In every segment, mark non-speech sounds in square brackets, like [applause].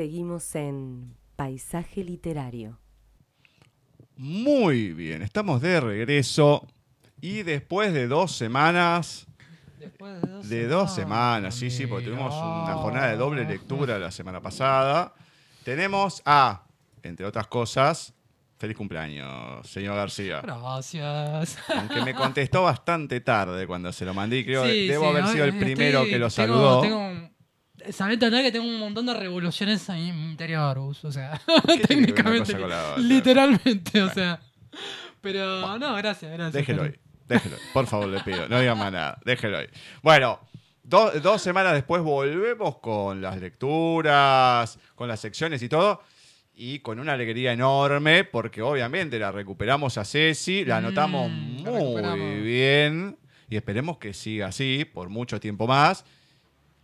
Seguimos en Paisaje Literario. Muy bien, estamos de regreso y después de dos semanas... Después de dos, De dos semanas, sí, sí, porque tuvimos una jornada de doble lectura la semana pasada. Tenemos a, entre otras cosas, feliz cumpleaños, señor García. Gracias. Aunque me contestó bastante tarde cuando se lo mandé creo Sí, debo sí, haber ¿no? sido el Estoy- primero que lo tengo- saludó. Tengo, un- Sabés entender que tengo un montón de revoluciones en mi interior, Gus, o sea, [laughs] ¿Qué tiene que ver una técnicamente, literalmente, o sea. Pero no, gracias, gracias. Déjelo ahí, déjelo. Por favor, le pido. No diga más nada. Déjelo ahí. Bueno, do- dos semanas después volvemos con las lecturas, con las secciones y todo. Y con una alegría enorme, porque obviamente la recuperamos a Ceci, la Mm, anotamos muy bien. Y esperemos que siga así por mucho tiempo más.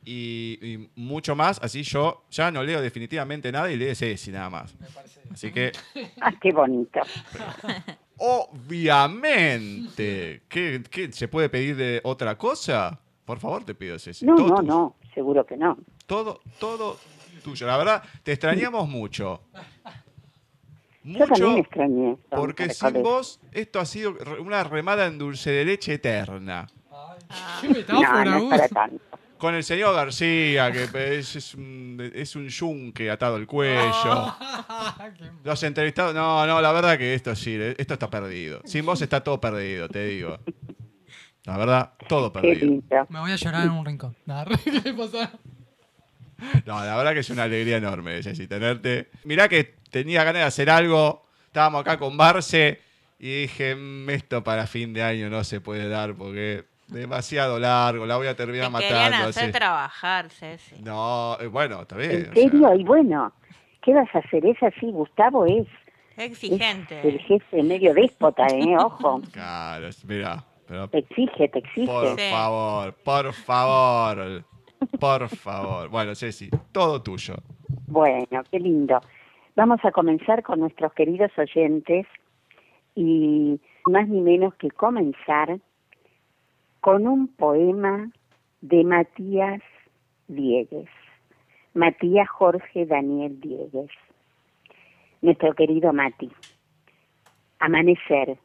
Y, y mucho más, así yo ya no leo definitivamente nada y leo Ceci nada más. Así que [laughs] Ah, qué bonito. Obviamente. ¿Qué, qué, se puede pedir de otra cosa? Por favor, te pido, Ceci. No, todo no, tuyo. no, seguro que no. Todo, todo tuyo. La verdad, te extrañamos mucho. Yo también Mucho, extrañé. esto, porque sin vos esto ha sido una remada en dulce de leche eterna. Qué No, metáfora, no es Gus. para tanto. Con el señor García, que [laughs] es, es un, es un yunque atado al cuello. [laughs] Los entrevistados, no, no, la verdad que esto sí, esto está perdido. Sin vos está todo perdido, te digo. La verdad, todo perdido. Me voy a llorar en un rincón. [laughs] Nada, ¿qué pasa? No, la verdad que es una alegría enorme, Jessy, tenerte. Mirá que tenía ganas de hacer algo, estábamos acá con Barce y dije, "Mm, esto para fin de año no se puede dar porque demasiado largo, la voy a terminar Te matando. hacer así". trabajar, Ceci. No, eh, bueno, está bien. ¿En o sea, serio? Y bueno, ¿qué vas a hacer? Es así, Gustavo es, es el Exigente. jefe medio déspota, ¿eh? [laughs] Ojo. Claro, mirá, pero Te exige, te exige. por Sí. favor, por favor, por favor. Bueno, Ceci, todo tuyo. Bueno, qué lindo. Vamos a comenzar con nuestros queridos oyentes y más ni menos que comenzar con un poema de Matías Diegues. Matías Jorge Daniel Diegues. Nuestro querido Mati. Amanecer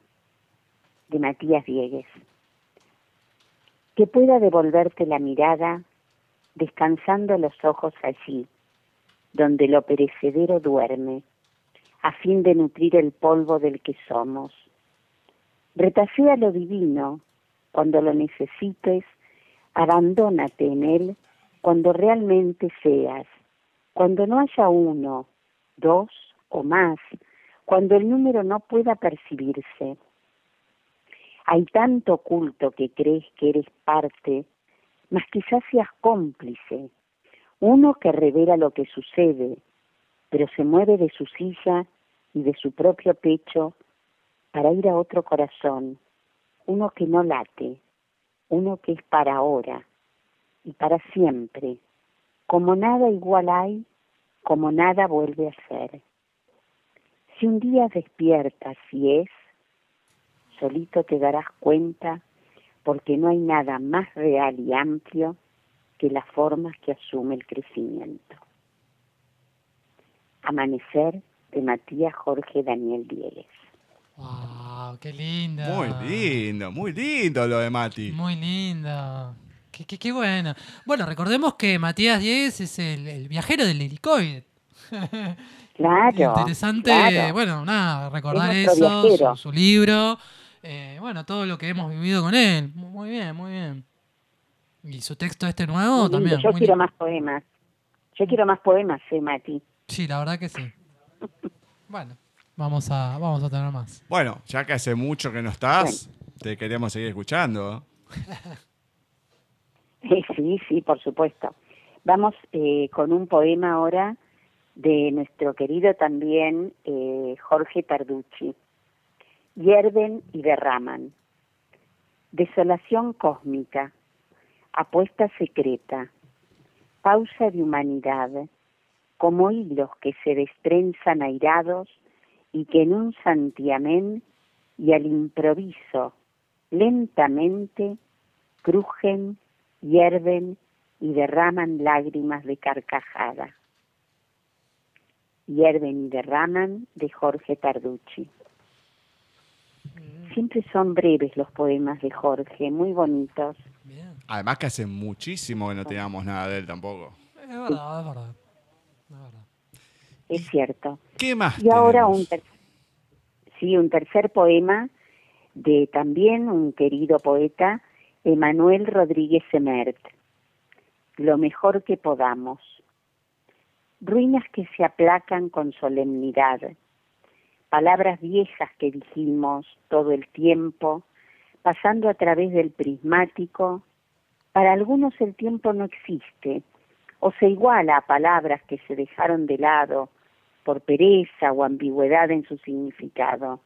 de Matías Diegues. Que pueda devolverte la mirada descansando los ojos allí donde lo perecedero duerme, a fin de nutrir el polvo del que somos. Retasea lo divino, cuando lo necesites, abandónate en él cuando realmente seas, cuando no haya uno, dos o más, cuando el número no pueda percibirse. Hay tanto oculto que crees que eres parte, mas quizás seas cómplice, uno que revela lo que sucede, pero se mueve de su silla y de su propio pecho para ir a otro corazón, uno que no late, uno que es para ahora y para siempre, como nada igual hay, como nada vuelve a ser. Si un día despiertas y es, solito te darás cuenta porque no hay nada más real y amplio que las formas que asume el crecimiento. Amanecer de Matías Jorge Daniel Diegues. Qué linda. Muy lindo, muy lindo lo de Mati. Muy lindo. Qué, qué, qué bueno. Bueno, recordemos que Matías Diegues es el, el viajero del helicoide. [laughs] Claro. Interesante, claro. bueno, nada, recordar Es eso, su, su libro, eh, bueno, todo lo que hemos vivido con él. Muy bien, muy bien. Y su texto este nuevo Muy lindo. también. Yo muy quiero lindo. más poemas. Yo quiero más poemas, eh, Mati. Sí, la verdad que sí. [laughs] Bueno, vamos a, vamos a tener más. Bueno, ya que hace mucho que no estás, te queremos seguir escuchando. [laughs] Sí, sí, por supuesto. Vamos eh, con un poema ahora de nuestro querido también eh, Jorge Tarducci. Hierven y derraman. Desolación cósmica. Apuesta secreta. Pausa de humanidad. Como hilos que se destrenzan airados y que en un santiamén y al improviso, lentamente, crujen, hierven y derraman lágrimas de carcajada. hierven y derraman de Jorge Tarducci. Siempre son breves los poemas de Jorge, muy bonitos. Bien. Además que hace muchísimo que no teníamos nada de él tampoco. Es verdad, es verdad. Es verdad. Es cierto. ¿Qué más? Y ahora un, ter- sí, un tercer poema de también un querido poeta, Emanuel Rodríguez Semert. Lo mejor que podamos. Ruinas que se aplacan con solemnidad. Palabras viejas que dijimos todo el tiempo, pasando a través del prismático. Para algunos el tiempo no existe, o se iguala a palabras que se dejaron de lado por pereza o ambigüedad en su significado.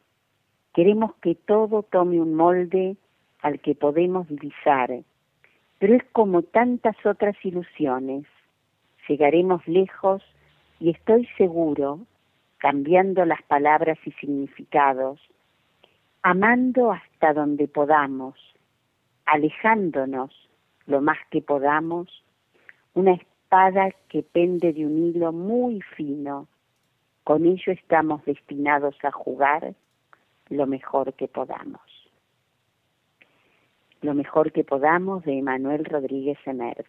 Queremos que todo tome un molde al que podemos divisar, pero es como tantas otras ilusiones. Llegaremos lejos y estoy seguro, cambiando las palabras y significados, amando hasta donde podamos, alejándonos lo más que podamos, una espada que pende de un hilo muy fino. Con ello estamos destinados a jugar lo mejor que podamos. Lo mejor que podamos de Emanuel Rodríguez Emert.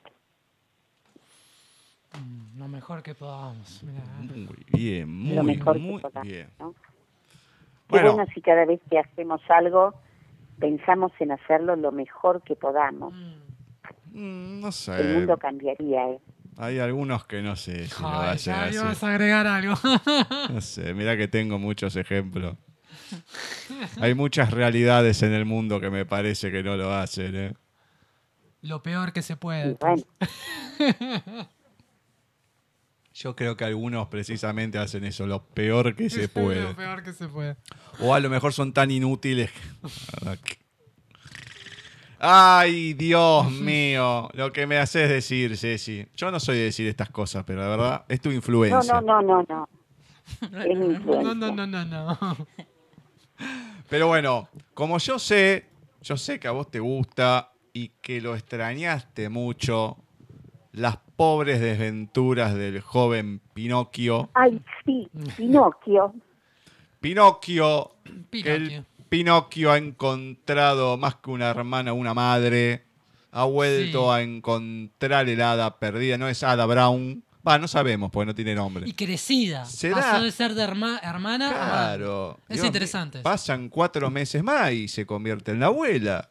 Mm, Lo mejor que podamos. Mirá. Muy bien, muy, Lo mejor muy que podamos. bien. ¿no? Qué Bueno, bueno si cada vez que hacemos algo pensamos en hacerlo lo mejor que podamos. Mm. no El sé. mundo cambiaría. ¿eh? Hay algunos que no sé si lo hacen ya así. ibas a agregar algo. [laughs] No sé, mira que tengo muchos ejemplos. [laughs] Hay muchas realidades en el mundo que me parece que no lo hacen, ¿eh? Lo peor que se puede. [laughs] Yo creo que algunos precisamente hacen eso, lo peor que se puede. Lo peor que se puede. O a lo mejor son tan inútiles. que- Ay, Dios mío, lo que me haces decir, Ceci. Yo no soy de decir estas cosas, pero la verdad es tu no, influencia. no, no, no, no. [laughs] Es mi No, influencia. no, no, no, no. Pero bueno, como yo sé, yo sé que a vos te gusta y que lo extrañaste mucho, las pobres desventuras del joven Pinocchio. Ay, sí, Pinocchio. Pinocchio, Pinocchio. Pinocchio ha encontrado más que una hermana, una madre. Ha vuelto Sí. a encontrar el hada perdida. No es Ada Brown. Va, no sabemos porque no tiene nombre. Y crecida. ¿Será? Pasó de ser de herma- hermana a. Claro. Es Dios interesante. Pasan cuatro meses más y se convierte en la abuela.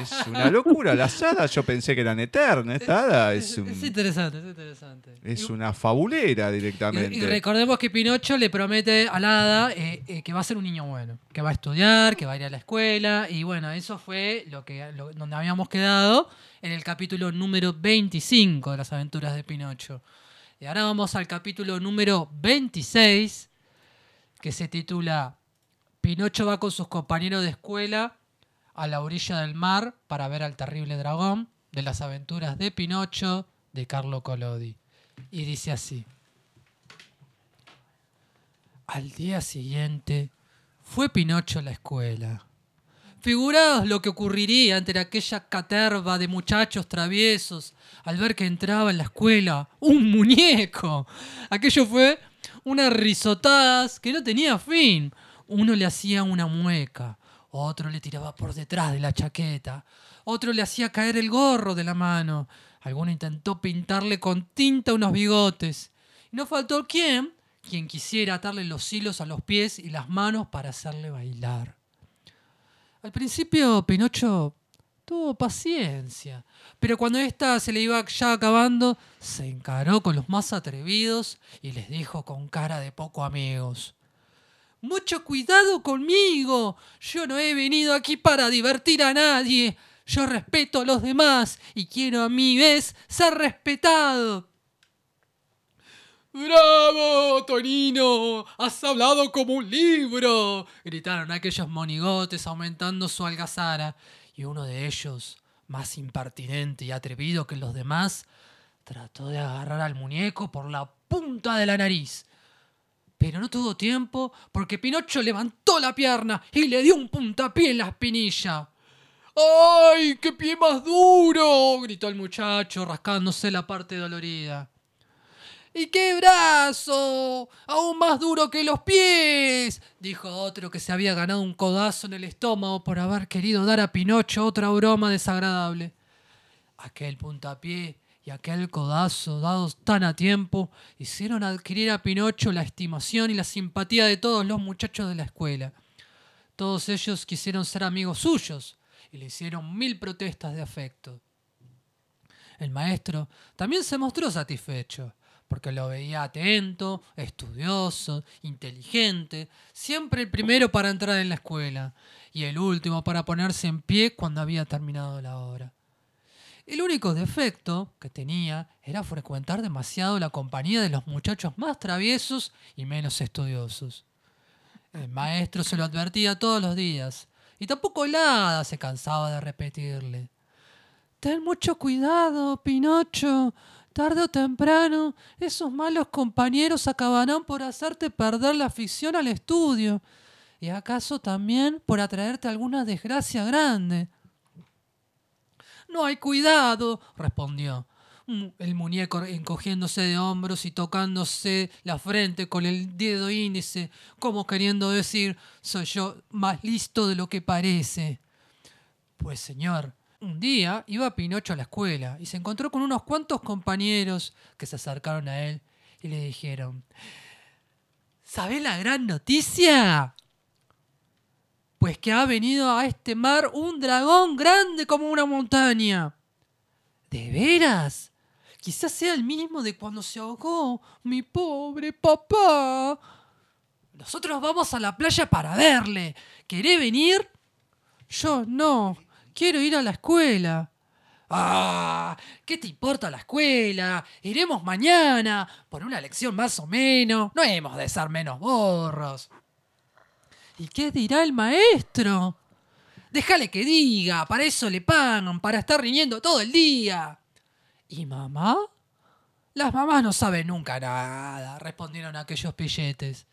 es una locura. Las hadas yo pensé que eran eternas. Esta hada es, un- Es interesante, es interesante. es Y- una fabulera y, directamente. y recordemos que Pinocho le promete a la hada eh, eh, que va a ser un niño bueno, que va a estudiar, que va a ir a la escuela. Y bueno, eso fue lo que lo- donde habíamos quedado en el capítulo número 25 de las aventuras de Pinocho. Y ahora vamos al capítulo número 26, que se titula Pinocho va con sus compañeros de escuela a la orilla del mar para ver al terrible dragón de las aventuras de Pinocho de Carlo Collodi. Y dice así. Al día siguiente fue Pinocho a la escuela. Figuraos lo que ocurriría ante aquella caterva de muchachos traviesos al ver que entraba en la escuela un muñeco. Aquello fue unas risotadas que no tenía fin. Uno le hacía una mueca, otro le tiraba por detrás de la chaqueta, otro le hacía caer el gorro de la mano, alguno intentó pintarle con tinta unos bigotes. Y no faltó quien, quien quisiera atarle los hilos a los pies y las manos para hacerle bailar. Al principio Pinocho tuvo paciencia, pero cuando ésta se le iba ya acabando, se encaró con los más atrevidos y les dijo con cara de poco amigos. Mucho cuidado conmigo. Yo no he venido aquí para divertir a nadie. Yo respeto a los demás y quiero a mi vez ser respetado. ¡Bravo, Tonino! ¡Has hablado como un libro! gritaron aquellos monigotes aumentando su algazara. Y uno de ellos, más impertinente y atrevido que los demás, trató de agarrar al muñeco por la punta de la nariz. Pero no tuvo tiempo porque Pinocho levantó la pierna y le dio un puntapié en la espinilla. ¡Ay, qué pie más duro! gritó el muchacho rascándose la parte dolorida. ¿Y qué brazo? Aún más duro que los pies, dijo otro que se había ganado un codazo en el estómago por haber querido dar a Pinocho otra broma desagradable. Aquel puntapié y aquel codazo dados tan a tiempo hicieron adquirir a Pinocho la estimación y la simpatía de todos los muchachos de la escuela. Todos ellos quisieron ser amigos suyos y le hicieron mil protestas de afecto. El maestro también se mostró satisfecho, porque lo veía atento, estudioso, inteligente, siempre el primero para entrar en la escuela y el último para ponerse en pie cuando había terminado la hora. El único defecto que tenía era frecuentar demasiado la compañía de los muchachos más traviesos y menos estudiosos. El maestro se lo advertía todos los días, y tampoco el hada se cansaba de repetirle. Ten mucho cuidado, Pinocho. Tarde o temprano, esos malos compañeros acabarán por hacerte perder la afición al estudio, y acaso también por atraerte alguna desgracia grande. No hay cuidado, respondió mm, el muñeco encogiéndose de hombros y tocándose la frente con el dedo índice, como queriendo decir, soy yo más listo de lo que parece. Pues señor, un día iba Pinocho a la escuela y se encontró con unos cuantos compañeros que se acercaron a él y le dijeron, ¿Sabés la gran noticia? Pues que ha venido a este mar un dragón grande como una montaña. ¿De veras? Quizás sea el mismo de cuando se ahogó mi pobre papá. Nosotros vamos a la playa para verle. ¿Queré venir? Yo no. Quiero ir a la escuela. Ah, ¿qué te importa la escuela? Iremos mañana, por una lección más o menos. No hemos de ser menos borros. ¿Y qué dirá el maestro? Déjale que diga, para eso le pagan, para estar riñendo todo el día. ¿Y mamá? Las mamás no saben nunca nada, respondieron aquellos pilletes.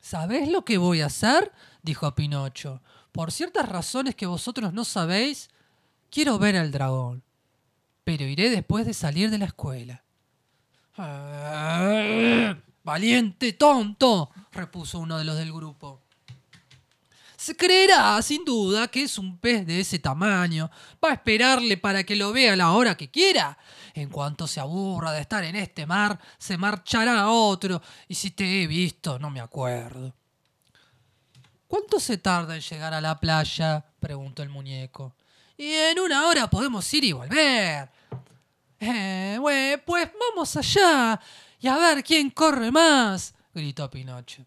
¿Sabés lo que voy a hacer? dijo Pinocho. Por ciertas razones que vosotros no sabéis, quiero ver al dragón. Pero iré después de salir de la escuela. Ah, Valiente tonto, repuso uno de los del grupo. Se creerá, sin duda, que es un pez de ese tamaño. Va a esperarle para que lo vea a la hora que quiera. En cuanto se aburra de estar en este mar, se marchará a otro. Y si te he visto, no me acuerdo. ¿Cuánto se tarda en llegar a la playa? preguntó el muñeco. Y en una hora podemos ir y volver. Eh, pues vamos allá y a ver quién corre más, gritó Pinocho.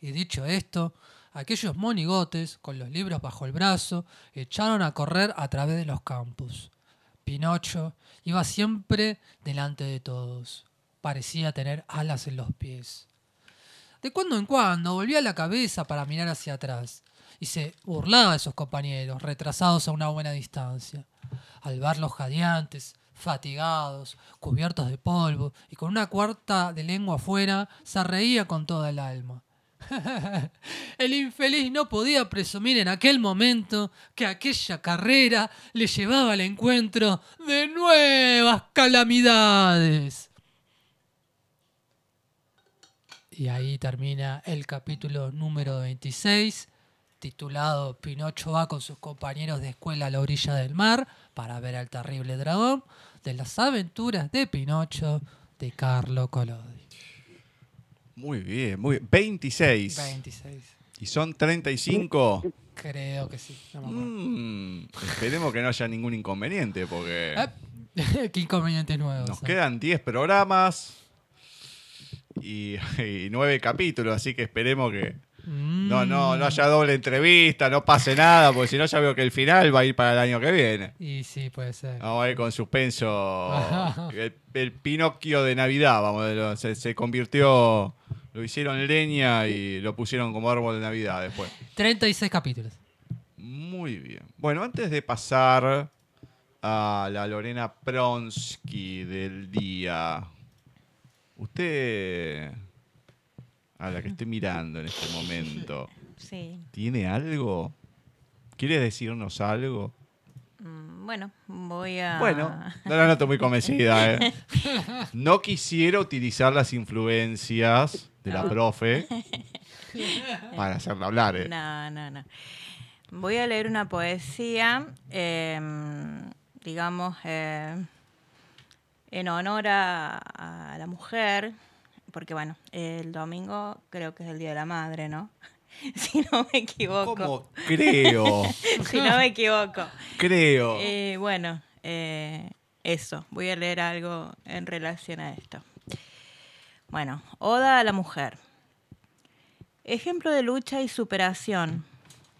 Y dicho esto, aquellos monigotes, con los libros bajo el brazo, echaron a correr a través de los campos. Pinocho iba siempre delante de todos. Parecía tener alas en los pies. De cuando en cuando volvía la cabeza para mirar hacia atrás y se burlaba de sus compañeros, retrasados a una buena distancia. Al verlos jadeantes, fatigados, cubiertos de polvo y con una cuarta de lengua afuera, se reía con toda el alma. [laughs] El infeliz no podía presumir en aquel momento que aquella carrera le llevaba al encuentro de nuevas calamidades. Y ahí termina el capítulo número 26, titulado Pinocho va con sus compañeros de escuela a la orilla del mar para ver al terrible dragón de las aventuras de Pinocho de Carlo Collodi. Muy bien, muy bien. 26. 26. Y son 35. Creo que sí. no me acuerdo. Mm, esperemos que no haya ningún inconveniente porque Eh, [laughs] Qué inconvenientes nuevos. nos quedan 10 programas y, y 9 capítulos, así que esperemos que Mm. no, no, no haya doble entrevista, no pase nada, porque si no ya veo que el final va a ir para el año que viene. Y sí, puede ser. Vamos a ir con suspenso. [laughs] El, el Pinocchio de Navidad, vamos, se, se convirtió, lo hicieron leña y lo pusieron como árbol de Navidad después. 36 capítulos. Muy bien. Bueno, antes de pasar a la Lorena Pronsky del día, usted, a la que esté mirando en este momento, Sí. ¿tiene algo? ¿Quiere decirnos algo? Mm, Bueno, voy a. Bueno, no la noto muy convencida. ¿eh? [laughs] No quisiera utilizar las influencias de la profe [laughs] para hacerla hablar. ¿eh? No, no, no. Voy a leer una poesía, eh, digamos, eh, en honor a, a la mujer, porque bueno, el domingo creo que es el Día de la Madre, ¿no? [laughs] si no me equivoco. ¿Cómo? Creo, [laughs] Si no me equivoco. creo. Eh, bueno, eh, eso, voy a leer algo en relación a esto. Bueno, Oda a la mujer. Ejemplo de lucha y superación,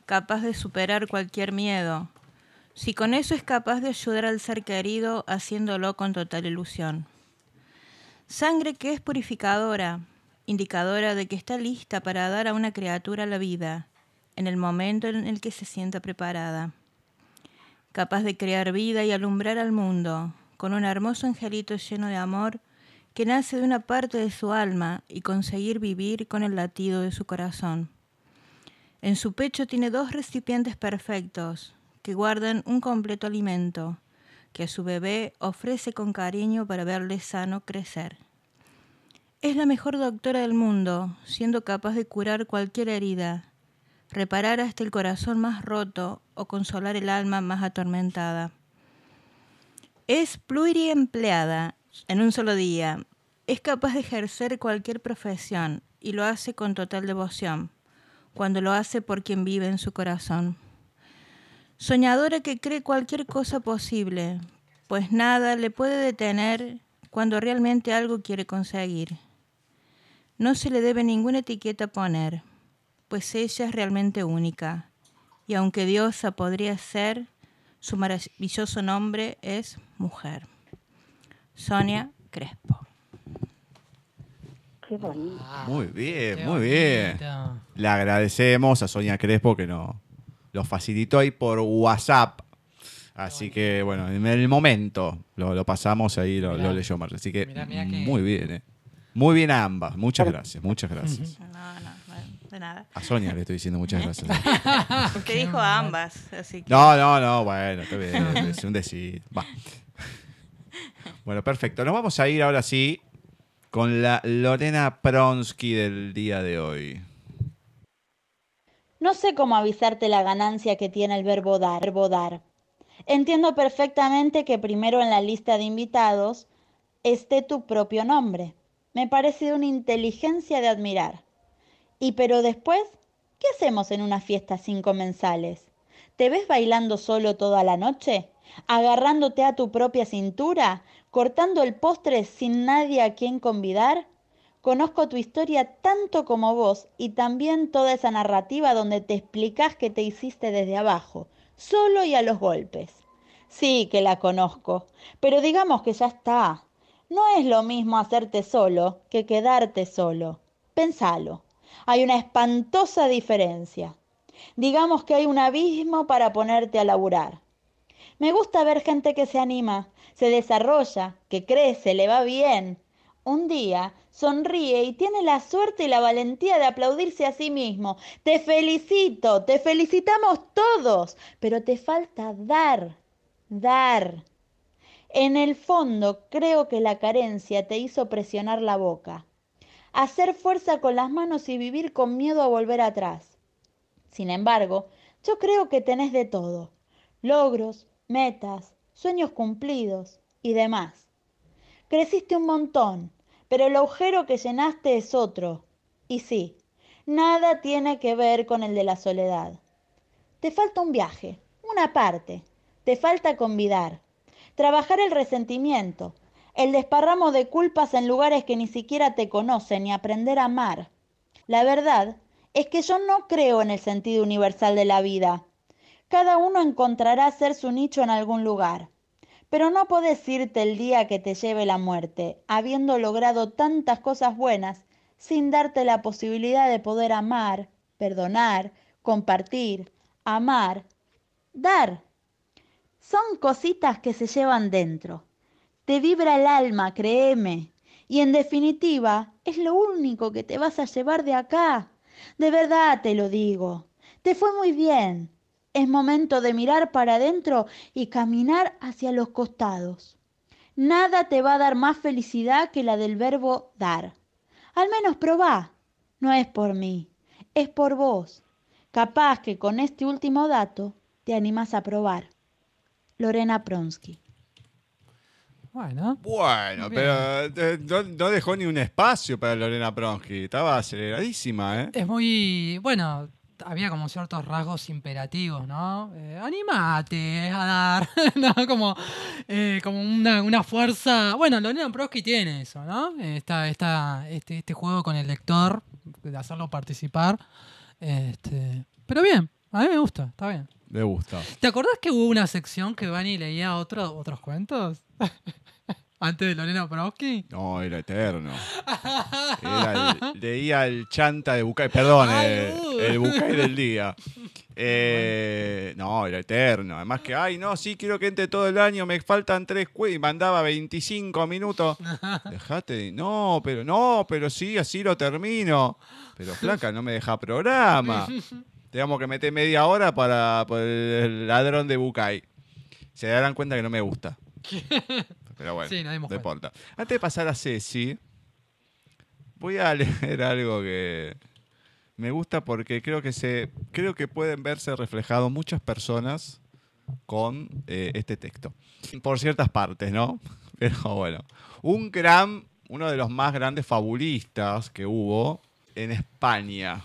capaz de superar cualquier miedo. Si con eso es capaz de ayudar al ser querido haciéndolo con total ilusión. Sangre que es purificadora, indicadora de que está lista para dar a una criatura la vida, en el momento en el que se sienta preparada capaz de crear vida y alumbrar al mundo, con un hermoso angelito lleno de amor que nace de una parte de su alma y conseguir vivir con el latido de su corazón. En su pecho tiene dos recipientes perfectos que guardan un completo alimento que a su bebé ofrece con cariño para verle sano crecer. Es la mejor doctora del mundo, siendo capaz de curar cualquier herida, reparar hasta el corazón más roto o consolar el alma más atormentada. Es pluriempleada en un solo día. Es capaz de ejercer cualquier profesión y lo hace con total devoción, cuando lo hace por quien vive en su corazón. Soñadora que cree cualquier cosa posible, pues nada le puede detener cuando realmente algo quiere conseguir. No se le debe ninguna etiqueta poner pues ella es realmente única. Y aunque diosa podría ser, su maravilloso nombre es mujer. Sonia Crespo. Qué bonito. Muy bien, qué muy bien. bonito. Le agradecemos a Sonia Crespo que nos lo facilitó ahí por WhatsApp. Así que, bueno, en el momento lo, lo pasamos ahí, lo, Mirá. lo leyó Marta. Así que, Mirá, mirá que- muy bien, ¿eh? Muy bien a ambas. Muchas gracias, muchas gracias. No, no, no, de nada. A Sonia le estoy diciendo muchas gracias. Porque [laughs] dijo a ambas, así que... No, no, no, bueno, está bien, [laughs] es un decir. Va. Bueno, perfecto. Nos vamos a ir ahora sí con la Lorena Pronsky del día de hoy. No sé cómo avisarte la ganancia que tiene el verbo dar. verbo dar. Entiendo perfectamente que primero en la lista de invitados esté tu propio nombre. Me parece de una inteligencia de admirar. Y pero después, ¿qué hacemos en una fiesta sin comensales? ¿Te ves bailando solo toda la noche? ¿Agarrándote a tu propia cintura? ¿Cortando el postre sin nadie a quien convidar? Conozco tu historia tanto como vos y también toda esa narrativa donde te explicas que te hiciste desde abajo, solo y a los golpes. Sí que la conozco, pero digamos que ya está. No es lo mismo hacerte solo que quedarte solo. Pensalo. Hay una espantosa diferencia. Digamos que hay un abismo para ponerte a laburar. Me gusta ver gente que se anima, se desarrolla, que crece, le va bien. Un día sonríe y tiene la suerte y la valentía de aplaudirse a sí mismo. Te felicito, te felicitamos todos, pero te falta dar, dar. En el fondo creo que la carencia te hizo presionar la boca, hacer fuerza con las manos y vivir con miedo a volver atrás. Sin embargo, yo creo que tenés de todo, logros, metas, sueños cumplidos y demás. Creciste un montón, pero el agujero que llenaste es otro. Y sí, nada tiene que ver con el de la soledad. Te falta un viaje, una parte. Te falta convidar. Trabajar el resentimiento, el desparramo de culpas en lugares que ni siquiera te conocen y aprender a amar. La verdad es que yo no creo en el sentido universal de la vida. Cada uno encontrará hacer su nicho en algún lugar. Pero no podés irte el día que te lleve la muerte, habiendo logrado tantas cosas buenas, sin darte la posibilidad de poder amar, perdonar, compartir, amar, dar. Son cositas que se llevan dentro. Te vibra el alma, créeme. Y en definitiva, es lo único que te vas a llevar de acá. De verdad te lo digo. Te fue muy bien. Es momento de mirar para adentro y caminar hacia los costados. Nada te va a dar más felicidad que la del verbo dar. Al menos probá. No es por mí, es por vos. Capaz que con este último dato te animas a probar. Lorena Pronsky. Bueno. Bueno, Bien. pero eh, no, no dejó ni un espacio para Lorena Pronsky. Estaba aceleradísima, ¿eh? Es muy. Bueno, había como ciertos rasgos imperativos, ¿no? Eh, animate a dar, [laughs] ¿no? Como, eh, como una, una fuerza. Bueno, Lorena Prosky tiene eso, ¿no? Está, está este, este juego con el lector, de hacerlo participar. Este, pero bien, a mí me gusta, está bien. Me gusta. ¿Te acordás que hubo una sección que Vani leía otro, otros cuentos? [laughs] Antes de Lorena Prosky. No, era eterno. Era el- leía el chanta de Bucay, perdón, el, uh. el Bucay del día. [laughs] Eh, no, era eterno. Además que, ay, no, sí, quiero que entre todo el año, me faltan tres. Y mandaba 25 minutos. [laughs] Dejate, de- no, pero no, pero sí, así lo termino. Pero flaca, no me deja programa. Tenemos que meter media hora para por el ladrón de Bucay. Se darán cuenta que no me gusta. [laughs] Pero bueno, Sí, no importa. Antes de pasar a Ceci, voy a [laughs] leer algo que me gusta porque creo que se creo que pueden verse reflejados muchas personas con eh, este texto. Por ciertas partes, ¿no? [laughs] Pero bueno. Un gran, uno de los más grandes fabulistas que hubo en España,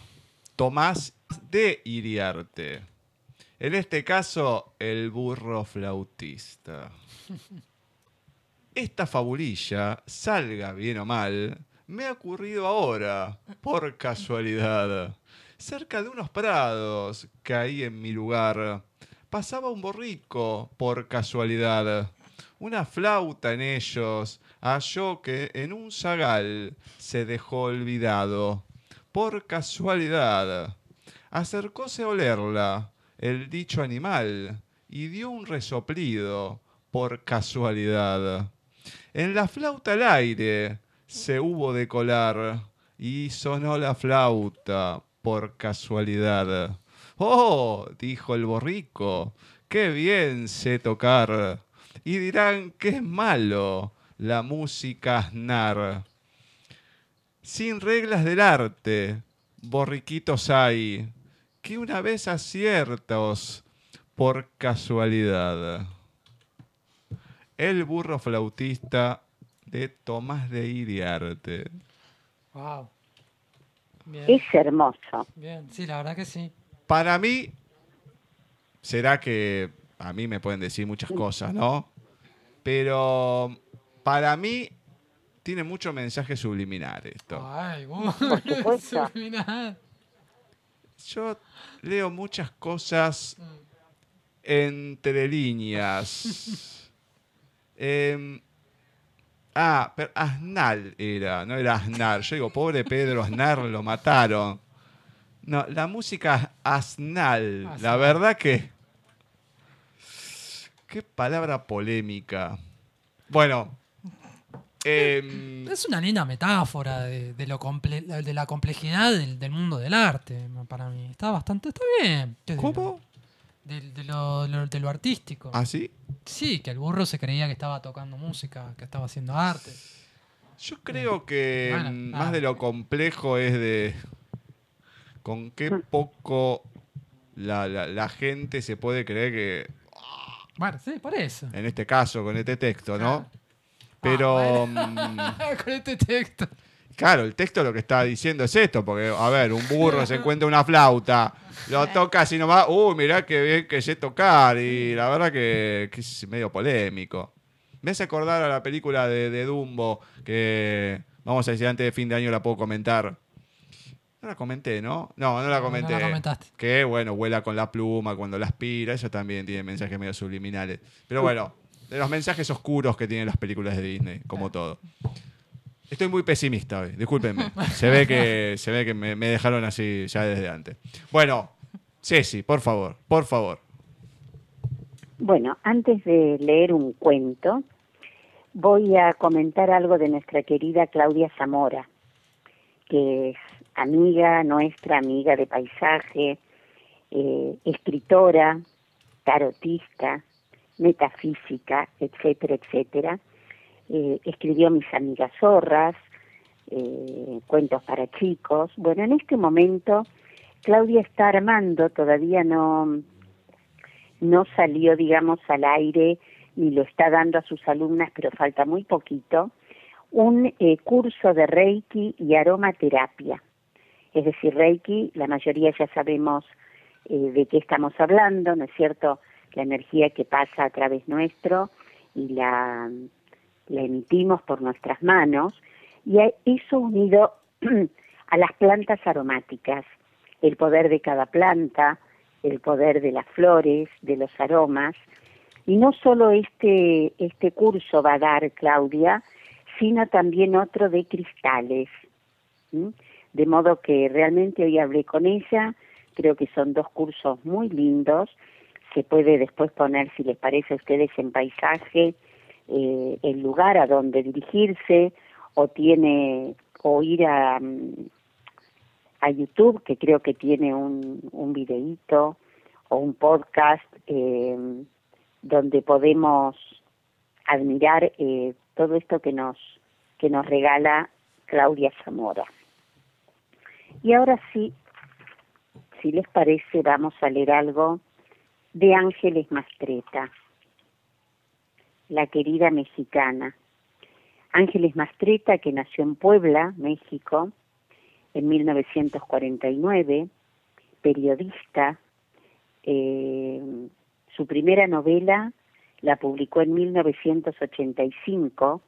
Tomás de Iriarte. En este caso, el burro flautista. [laughs] Esta fabulilla, salga bien o mal, me ha ocurrido ahora, por casualidad. Cerca de unos prados que hay en mi lugar, pasaba un borrico, por casualidad. Una flauta en ellos halló que en un zagal se dejó olvidado, por casualidad. Acercóse a olerla el dicho animal y dio un resoplido, por casualidad. En la flauta al aire se hubo de colar y sonó la flauta por casualidad. ¡Oh! dijo el borrico, qué bien sé tocar. Y dirán que es malo la música asnar. Sin reglas del arte, borriquitos hay, que una vez aciertos por casualidad. El burro flautista de Tomás de Iriarte. Wow. Bien, Es hermoso. bien. Sí, la verdad que sí. Para mí, será que a mí me pueden decir muchas cosas, ¿no? Pero para mí tiene mucho mensaje subliminal esto. Ay, wow. Por [laughs] supuesto. Subliminal. Yo leo muchas cosas entre líneas. [laughs] Em, ah, pero Aznar era, no era Aznar. Yo digo, pobre Pedro Aznar, lo mataron. No, la música Aznar, la verdad que... Qué palabra polémica. Bueno. em, Es una linda metáfora de, de lo comple- de la complejidad del, del mundo del arte, para mí. Está bastante, está bien. ¿Cómo? De, de lo, lo- de lo artístico. ¿Así? Sí, que el burro se creía que estaba tocando música, que estaba haciendo arte. Yo creo que Bueno, mm, nada. más de lo complejo es de con qué poco la, la- la gente se puede creer que, Bueno, sí, por eso. en este caso, con este texto, ¿no? Claro. Pero, Ah, mm, [laughs] Con este texto. Claro, el texto lo que está diciendo es esto, porque, a ver, un burro se encuentra una flauta, lo toca así nomás, uy, mirá qué bien que sé tocar, y la verdad que, que es medio polémico. Me hace acordar a la película de, de Dumbo, que vamos a decir antes de fin de año la puedo comentar. No la comenté, ¿no? No, no la No, no comenté. la comentaste. Que, bueno, vuela con la pluma cuando la aspira, eso también tiene mensajes medio subliminales. Pero bueno, de los mensajes oscuros que tienen las películas de Disney, como todo. Estoy muy pesimista hoy, discúlpenme. [laughs] Se ve que, se ve que me, me dejaron así ya desde antes. Bueno, Ceci, por favor, por favor. Bueno, antes de leer un cuento, voy a comentar algo de nuestra querida Claudia Zamora, que es amiga nuestra, amiga de paisaje, eh, escritora, tarotista, metafísica, etcétera, etcétera. Eh, escribió Mis amigas zorras, eh, cuentos para chicos. Bueno, en este momento Claudia está armando, todavía no, no salió, digamos, al aire ni lo está dando a sus alumnas, pero falta muy poquito, un eh, curso de Reiki y aromaterapia. Es decir, Reiki, la mayoría ya sabemos de qué estamos hablando, ¿no es cierto? La energía que pasa a través nuestro y la, la emitimos por nuestras manos, y eso unido [clears throat] a las plantas aromáticas, el poder de cada planta, el poder de las flores, de los aromas, y no solo este, este curso va a dar Claudia, sino también otro de cristales. De modo que realmente hoy hablé con ella, creo que son dos cursos muy lindos, se puede después poner, si les parece a ustedes, en paisaje, eh, el lugar a donde dirigirse, o tiene, o ir a, a YouTube, que creo que tiene un, un videíto, o un podcast, eh, donde podemos admirar eh, todo esto que nos que nos regala Claudia Zamora. Y ahora sí, si les parece, vamos a leer algo de Ángeles Mastreta, la querida mexicana. Ángeles Mastreta, que nació en Puebla, México, en 1949, periodista, eh, su primera novela la publicó en 1985,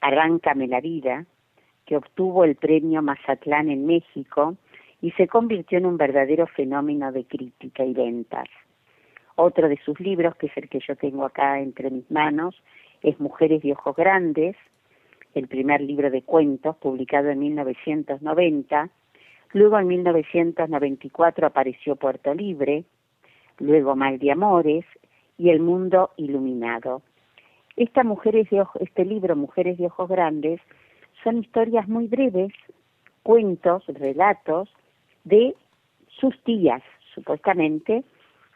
Arráncame la vida, que obtuvo el premio Mazatlán en México y se convirtió en un verdadero fenómeno de crítica y ventas. Otro de sus libros, que es el que yo tengo acá entre mis manos, es Mujeres de Ojos Grandes, el primer libro de cuentos publicado en 1990. Luego en 1994 apareció Puerto Libre, luego Mal de Amores y El Mundo Iluminado. Esta Mujeres de este libro, Mujeres de Ojos Grandes, son historias muy breves, cuentos, relatos de sus tías, supuestamente.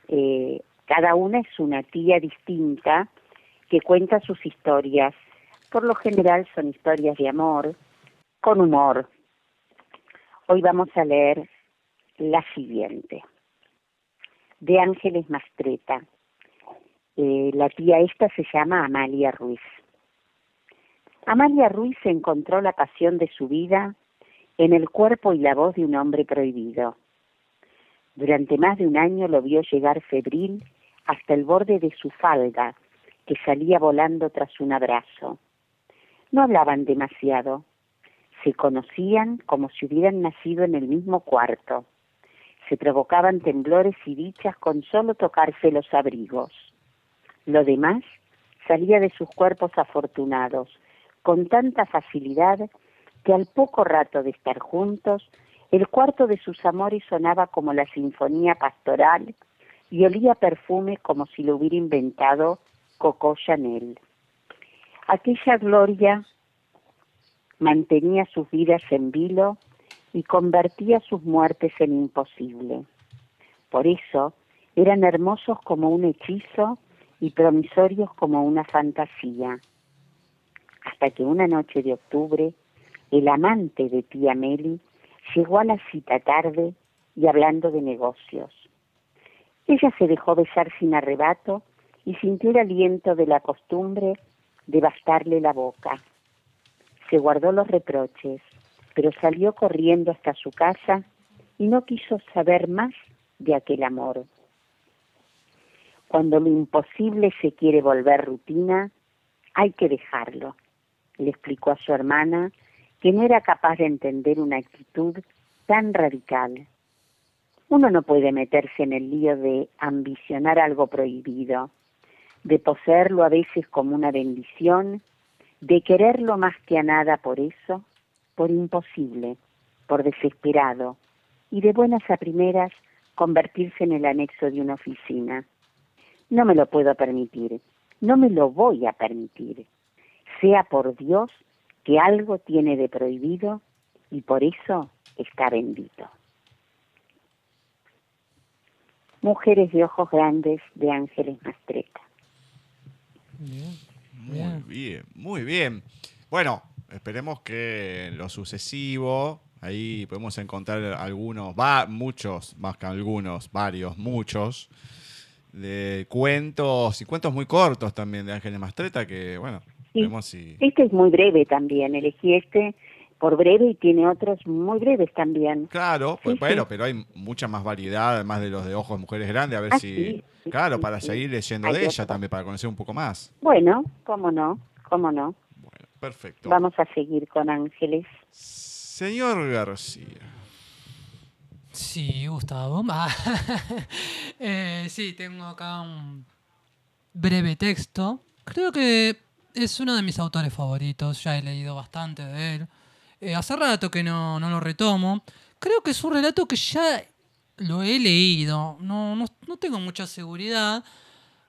Eh, cada una es una tía distinta que cuenta sus historias. Por lo general son historias de amor, con humor. Hoy vamos a leer la siguiente de Ángeles Mastreta. Eh, la tía esta se llama Amalia Ruiz. Amalia Ruiz encontró la pasión de su vida en el cuerpo y la voz de un hombre prohibido. Durante más de un año lo vio llegar febril hasta el borde de su falda, que salía volando tras un abrazo. No hablaban demasiado, se conocían como si hubieran nacido en el mismo cuarto se provocaban temblores y dichas con solo tocarse los abrigos. Lo demás salía de sus cuerpos afortunados, con tanta facilidad que al poco rato de estar juntos, el cuarto de sus amores sonaba como la sinfonía pastoral y olía perfume como si lo hubiera inventado Coco Chanel. Aquella gloria mantenía sus vidas en vilo y convertía sus muertes en imposible. Por eso eran hermosos como un hechizo y promisorios como una fantasía. Hasta que una noche de octubre, el amante de tía Meli llegó a la cita tarde y hablando de negocios. Ella se dejó besar sin arrebato y sintió el aliento de la costumbre de bastarle la boca. Se guardó los reproches, pero salió corriendo hasta su casa y no quiso saber más de aquel amor. Cuando lo imposible se quiere volver rutina, hay que dejarlo, le explicó a su hermana, que no era capaz de entender una actitud tan radical. Uno no puede meterse en el lío de ambicionar algo prohibido, de poseerlo a veces como una bendición, de quererlo más que a nada por eso, por imposible, por desesperado, y de buenas a primeras convertirse en el anexo de una oficina. No me lo puedo permitir, no me lo voy a permitir. Sea por Dios que algo tiene de prohibido y por eso está bendito. Mujeres de ojos grandes de Ángeles Mastreta. Bien. Muy Bien. bien, muy bien. Bueno, esperemos que en lo sucesivo, ahí podemos encontrar algunos, va, muchos, más que algunos, varios, muchos, de cuentos y cuentos muy cortos también de Ángeles Mastreta, que bueno, Sí. vemos si... Este es muy breve también, elegí este por breve y tiene otros muy breves también. Claro, pues Sí, bueno, sí. pero hay mucha más variedad, además de los de ojos de mujeres grandes, a ver Ah, si... sí, claro, sí, para sí. seguir leyendo Hay de ella también, para conocer un poco más. Bueno, cómo no, cómo no. Bueno, perfecto. Vamos a seguir con Ángeles. Señor García. Sí, Gustavo. [laughs] Ah, eh, sí, tengo acá un breve texto. Creo que es uno de mis autores favoritos. Ya he leído bastante de él. Eh, hace rato que no, no lo retomo. Creo que es un relato que ya lo he leído. No, no, no tengo mucha seguridad.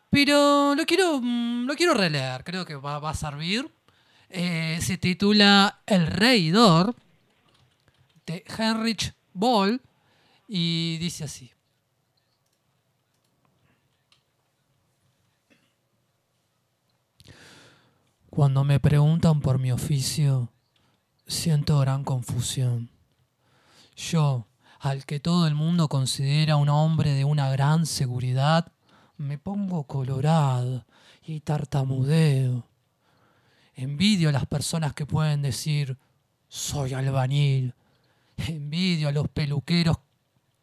Pero lo quiero, mm, lo quiero releer. Creo que va, va a servir. Eh, se titula El Reidor de Heinrich Boll y dice así. Cuando me preguntan por mi oficio, siento gran confusión. Yo, al que todo el mundo considera un hombre de una gran seguridad, me pongo colorado y tartamudeo. Envidio a las personas que pueden decir, soy albañil. Envidio a los peluqueros,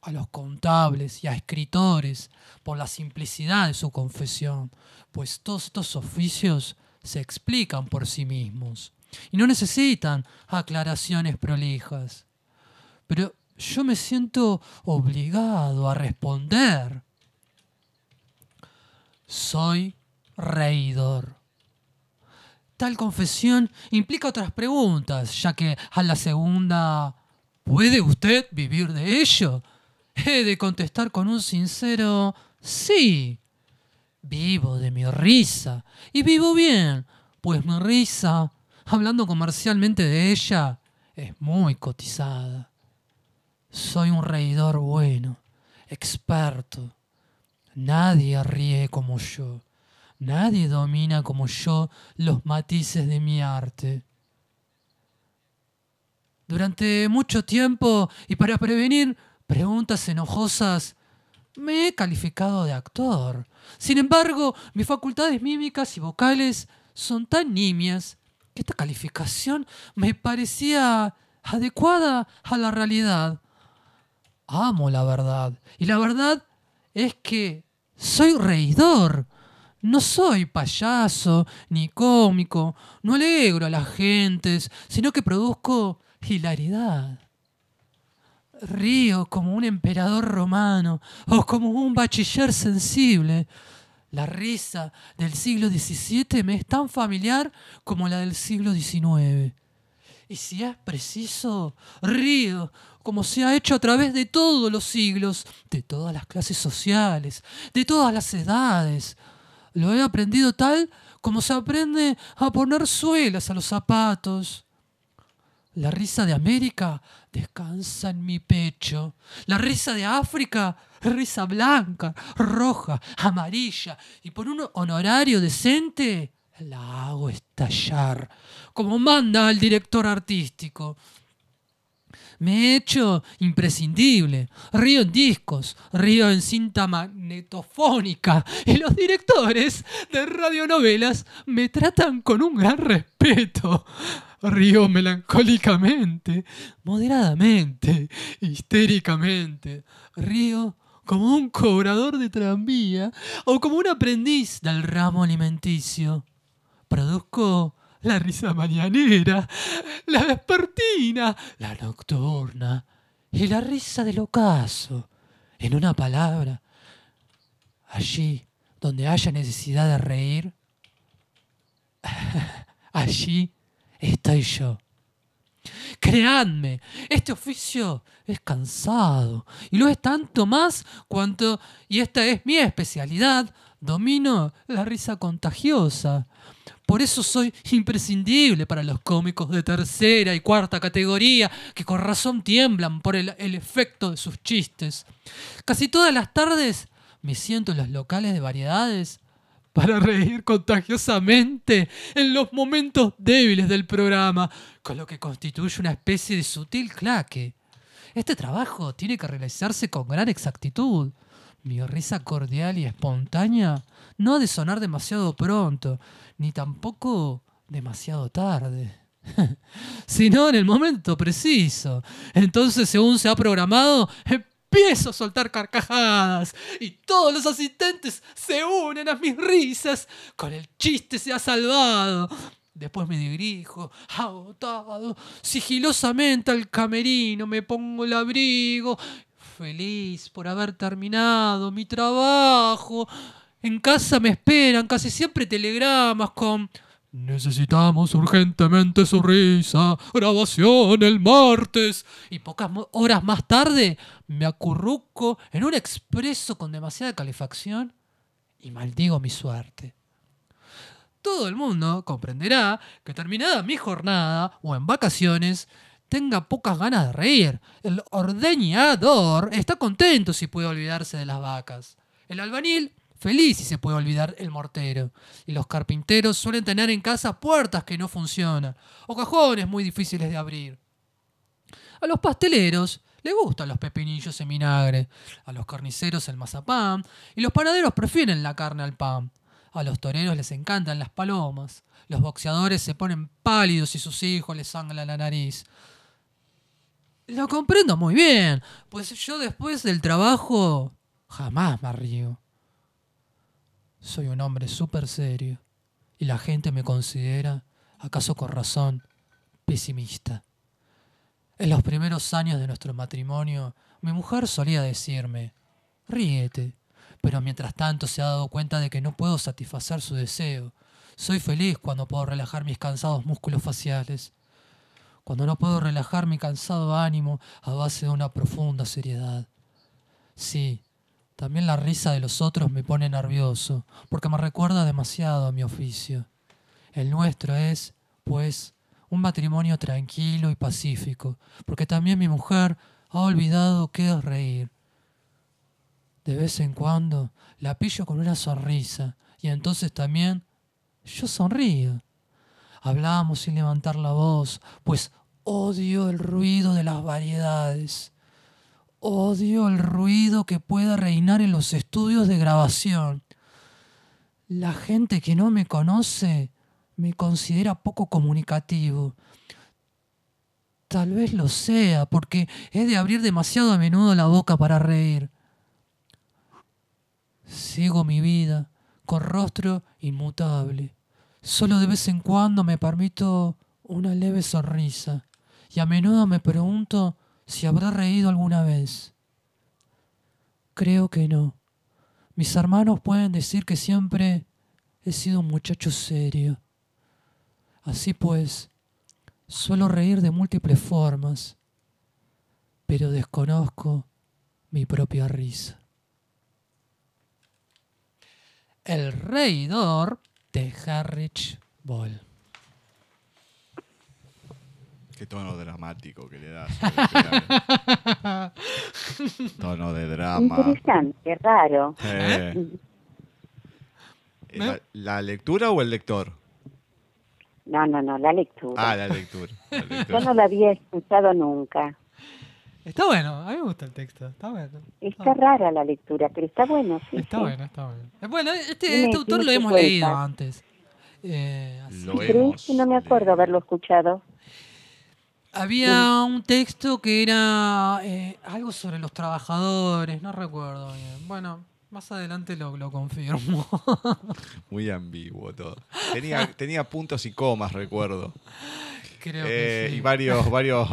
a los contables y a escritores por la simplicidad de su confesión, pues todos estos oficios se explican por sí mismos y no necesitan aclaraciones prolijas. Pero yo me siento obligado a responder. Soy reidor. Tal confesión implica otras preguntas, ya que a la segunda, ¿puede usted vivir de ello? He de contestar con un sincero sí. Vivo de mi risa, y vivo bien, pues mi risa, hablando comercialmente de ella, es muy cotizada. Soy un reidor bueno, experto. Nadie ríe como yo. Nadie domina como yo los matices de mi arte. Durante mucho tiempo y para prevenir preguntas enojosas, me he calificado de actor. Sin embargo, mis facultades mímicas y vocales son tan nimias que esta calificación me parecía adecuada a la realidad. Amo la verdad. Y la verdad es que soy reidor. No soy payaso ni cómico. No alegro a las gentes, sino que produzco hilaridad. Río como un emperador romano o como un bachiller sensible. La risa del siglo XVII me es tan familiar como la del siglo XIX. Y si es preciso, río como se ha hecho a través de todos los siglos, de todas las clases sociales, de todas las edades. Lo he aprendido tal como se aprende a poner suelas a los zapatos. La risa de América descansa en mi pecho. La risa de África risa blanca, roja, amarilla. Y por un honorario decente la hago estallar, como manda el director artístico. Me he hecho imprescindible. Río en discos, río en cinta magnetofónica. Y los directores de radionovelas me tratan con un gran respeto. Río melancólicamente, moderadamente, histéricamente. Río como un cobrador de tranvía o como un aprendiz del ramo alimenticio. Produzco la risa mañanera, la vespertina, la nocturna y la risa del ocaso. En una palabra, allí donde haya necesidad de reír, [laughs] allí estoy yo. Creadme, este oficio es cansado y lo es tanto más cuanto, y esta es mi especialidad, domino la risa contagiosa. Por eso soy imprescindible para los cómicos de tercera y cuarta categoría que con razón tiemblan por el, el efecto de sus chistes. Casi todas las tardes me siento en los locales de variedades para reír contagiosamente en los momentos débiles del programa, con lo que constituye una especie de sutil claque. Este trabajo tiene que realizarse con gran exactitud. Mi risa cordial y espontánea no ha de sonar demasiado pronto, ni tampoco demasiado tarde, [laughs] sino en el momento preciso. Entonces, según se ha programado, empiezo a soltar carcajadas y todos los asistentes se unen a mis risas. Con el chiste se ha salvado. Después me dirijo, agotado, sigilosamente al camerino, me pongo el abrigo, feliz por haber terminado mi trabajo. En casa me esperan casi siempre telegramas con Necesitamos urgentemente su risa. Grabación el martes. Y pocas horas más tarde me acurruco en un expreso con demasiada calefacción y maldigo mi suerte. Todo el mundo comprenderá que terminada mi jornada o en vacaciones tenga pocas ganas de reír. El ordeñador está contento si puede olvidarse de las vacas. El albañil feliz si se puede olvidar el mortero. Y los carpinteros suelen tener en casa puertas que no funcionan o cajones muy difíciles de abrir. A los pasteleros les gustan los pepinillos en vinagre, a los carniceros el mazapán y los panaderos prefieren la carne al pan. A los toreros les encantan las palomas. Los boxeadores se ponen pálidos y sus hijos les sangran la nariz. Lo comprendo muy bien, pues yo después del trabajo jamás me río. Soy un hombre súper serio y la gente me considera, acaso con razón, pesimista. En los primeros años de nuestro matrimonio, mi mujer solía decirme, ríete, pero mientras tanto se ha dado cuenta de que no puedo satisfacer su deseo. Soy feliz cuando puedo relajar mis cansados músculos faciales, cuando no puedo relajar mi cansado ánimo a base de una profunda seriedad. Sí, también la risa de los otros me pone nervioso, porque me recuerda demasiado a mi oficio. El nuestro es, pues, un matrimonio tranquilo y pacífico, porque también mi mujer ha olvidado qué es reír. De vez en cuando la pillo con una sonrisa, y entonces también yo sonrío. Hablamos sin levantar la voz, pues odio el ruido de las variedades. Odio el ruido que pueda reinar en los estudios de grabación. La gente que no me conoce me considera poco comunicativo. Tal vez lo sea, porque he de abrir demasiado a menudo la boca para reír. Sigo mi vida con rostro inmutable. Solo de vez en cuando me permito una leve sonrisa y a menudo me pregunto si habré reído alguna vez. Creo que no. Mis hermanos pueden decir que siempre he sido un muchacho serio. Así pues, suelo reír de múltiples formas, pero desconozco mi propia risa. El reidor de Harrich Ball. Qué tono dramático que le das. Fede. [laughs] tono de drama. Interesante, raro. Eh, ¿La, la lectura o el lector? No, no, no, la lectura. Ah, la lectura. la [laughs] Yo no la había escuchado nunca. Está bueno, a mí me gusta el texto, está bueno. Está rara la lectura, pero está bueno, sí. Está sí. bueno, está bueno. Eh, Bueno, este, este autor lo hemos leído antes. Eh, así Lo que- ¿Crees hemos que no me acuerdo leído. haberlo escuchado? Había un texto que era eh, algo sobre los trabajadores, no recuerdo bien. Bueno, más adelante lo, lo confirmo. [laughs] Muy ambiguo todo. Tenía, tenía puntos y comas, recuerdo. Creo Eh, que sí. Y varios, [laughs] varios,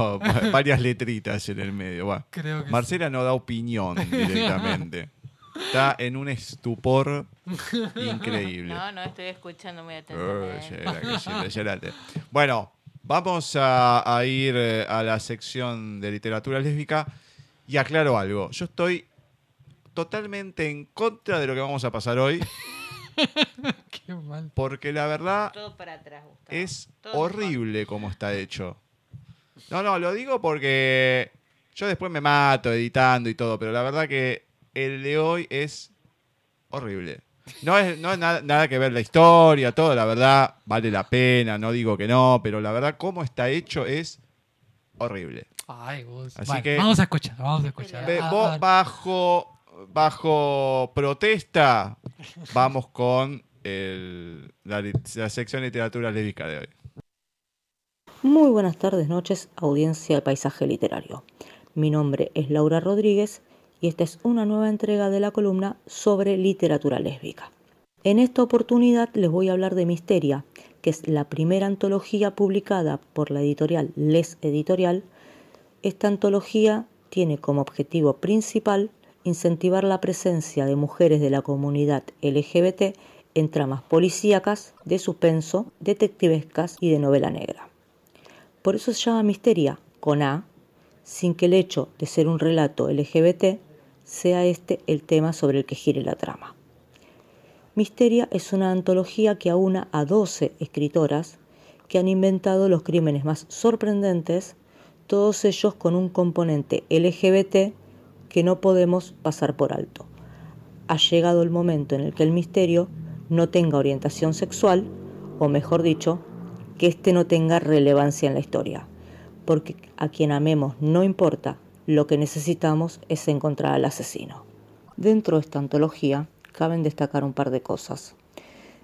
varias letritas en el medio. Bueno, Creo que Marcela no da opinión directamente. Está en un estupor increíble. No, no estoy escuchando muy atentamente. Bueno, vamos a, a ir eh, a la sección de literatura lésbica y aclaro algo. Yo estoy totalmente en contra de lo que vamos a pasar hoy [laughs] Qué mal. porque la verdad Todo para atrás, Gustavo. es Todo horrible como está hecho. No, no, lo digo porque yo después me mato editando y todo, pero la verdad que el de hoy es horrible. No es, no es nada, nada que ver la historia, todo, la verdad, vale la pena, no digo que no, pero la verdad, cómo está hecho es horrible. Ay, Gus. Así que- Vamos a escuchar, vamos a escuchar. Ve- Ah, vos, bajo, bajo protesta, vamos con el- la, sección de literatura lésbica de hoy. Muy buenas tardes, noches, audiencia del paisaje literario. Mi nombre es Laura Rodríguez y esta es una nueva entrega de la columna sobre literatura lésbica. En esta oportunidad les voy a hablar de Misteria, que es la primera antología publicada por la editorial Les Editorial. Esta antología tiene como objetivo principal incentivar la presencia de mujeres de la comunidad LGBT en tramas policíacas, de suspenso, detectivescas y de novela negra. Por eso se llama Misteria, con A, sin que el hecho de ser un relato LGBT sea este el tema sobre el que gire la trama. Misteria es una antología que aúna a 12 escritoras que han inventado los crímenes más sorprendentes, todos ellos con un componente LGBT que no podemos pasar por alto. Ha llegado el momento en el que el misterio no tenga orientación sexual, o mejor dicho, que éste no tenga relevancia en la historia, porque a quien amemos no importa, lo que necesitamos es encontrar al asesino. Dentro de esta antología caben destacar un par de cosas.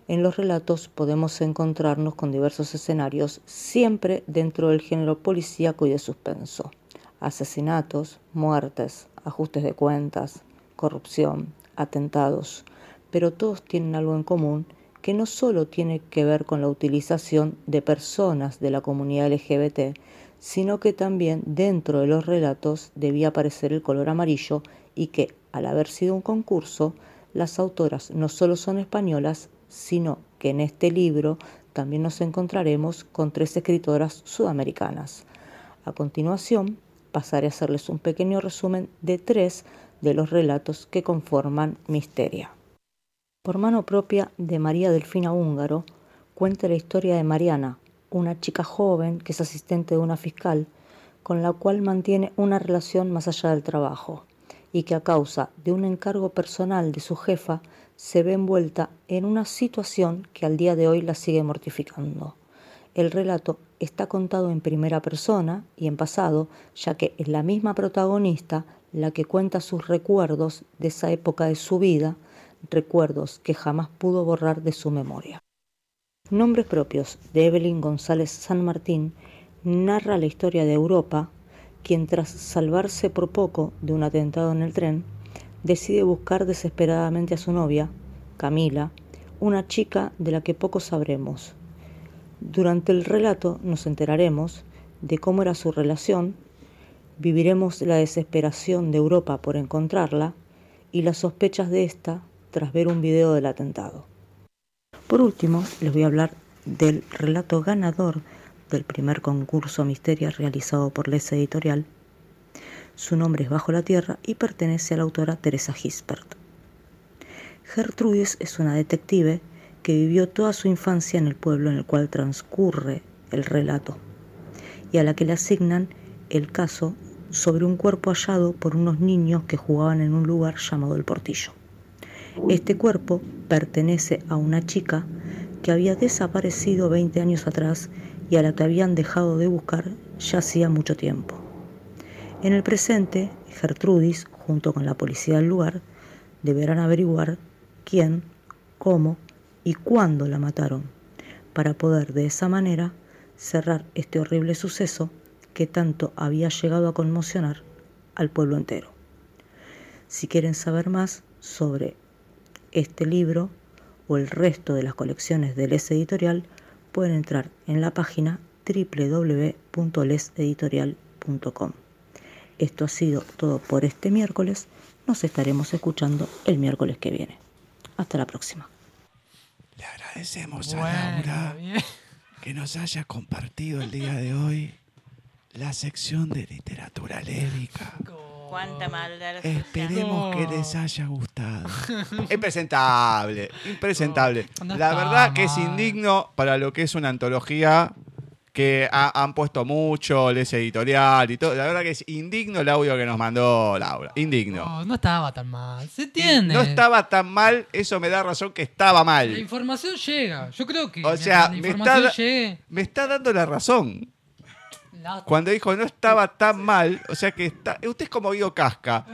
En los relatos podemos encontrarnos con diversos escenarios, siempre dentro del género policíaco y de suspenso. Asesinatos, muertes, ajustes de cuentas, corrupción, atentados, pero todos tienen algo en común que no solo tiene que ver con la utilización de personas de la comunidad LGBT, sino que también dentro de los relatos debía aparecer el color amarillo y que, al haber sido un concurso, las autoras no solo son españolas, sino que en este libro también nos encontraremos con tres escritoras sudamericanas. A continuación, pasaré a hacerles un pequeño resumen de tres de los relatos que conforman Misteria. Por mano propia de María Delfina Húngaro, cuenta la historia de Mariana, una chica joven que es asistente de una fiscal, con la cual mantiene una relación más allá del trabajo, y que a causa de un encargo personal de su jefa se ve envuelta en una situación que al día de hoy la sigue mortificando. El relato está contado en primera persona y en pasado, ya que es la misma protagonista la que cuenta sus recuerdos de esa época de su vida, recuerdos que jamás pudo borrar de su memoria. Nombres propios de Evelyn González San Martín narra la historia de Europa, quien tras salvarse por poco de un atentado en el tren, decide buscar desesperadamente a su novia, Camila, una chica de la que poco sabremos. Durante el relato nos enteraremos de cómo era su relación, viviremos la desesperación de Europa por encontrarla y las sospechas de ésta tras ver un video del atentado. Por último, les voy a hablar del relato ganador del primer concurso Misteria realizado por Les Editorial. Su nombre es Bajo la Tierra y pertenece a la autora Teresa Gispert. Gertrudis es una detective que vivió toda su infancia en el pueblo en el cual transcurre el relato y a la que le asignan el caso sobre un cuerpo hallado por unos niños que jugaban en un lugar llamado el Portillo. Este cuerpo pertenece a una chica que había desaparecido 20 años atrás y a la que habían dejado de buscar ya hacía mucho tiempo. En el presente, Gertrudis, junto con la policía del lugar, deberán averiguar quién, cómo y cuándo la mataron, para poder de esa manera cerrar este horrible suceso que tanto había llegado a conmocionar al pueblo entero. Si quieren saber más sobre este libro o el resto de las colecciones del Les Editorial, pueden entrar en la página www.leseditorial.com. Esto ha sido todo por este miércoles. Nos estaremos escuchando el miércoles que viene. Hasta la próxima. Le agradecemos a Laura bien. que nos haya compartido el día de hoy la sección de literatura lésbica. Cuánta maldad. Esperemos No. que les haya gustado. [laughs] Impresentable, impresentable. No, no la verdad que es indigno para lo que es una antología que ha- han puesto mucho, les editorial y todo. La verdad que es indigno el audio que nos mandó Laura. Indigno. No, no estaba tan mal. Se Y entiende. No estaba tan mal, eso me da razón que estaba La mal. información llega. Yo creo que O sea, la me está, llegue. me está dando la razón. La- Cuando dijo no estaba tan mal, o sea que está. Usted es como Guido Casca.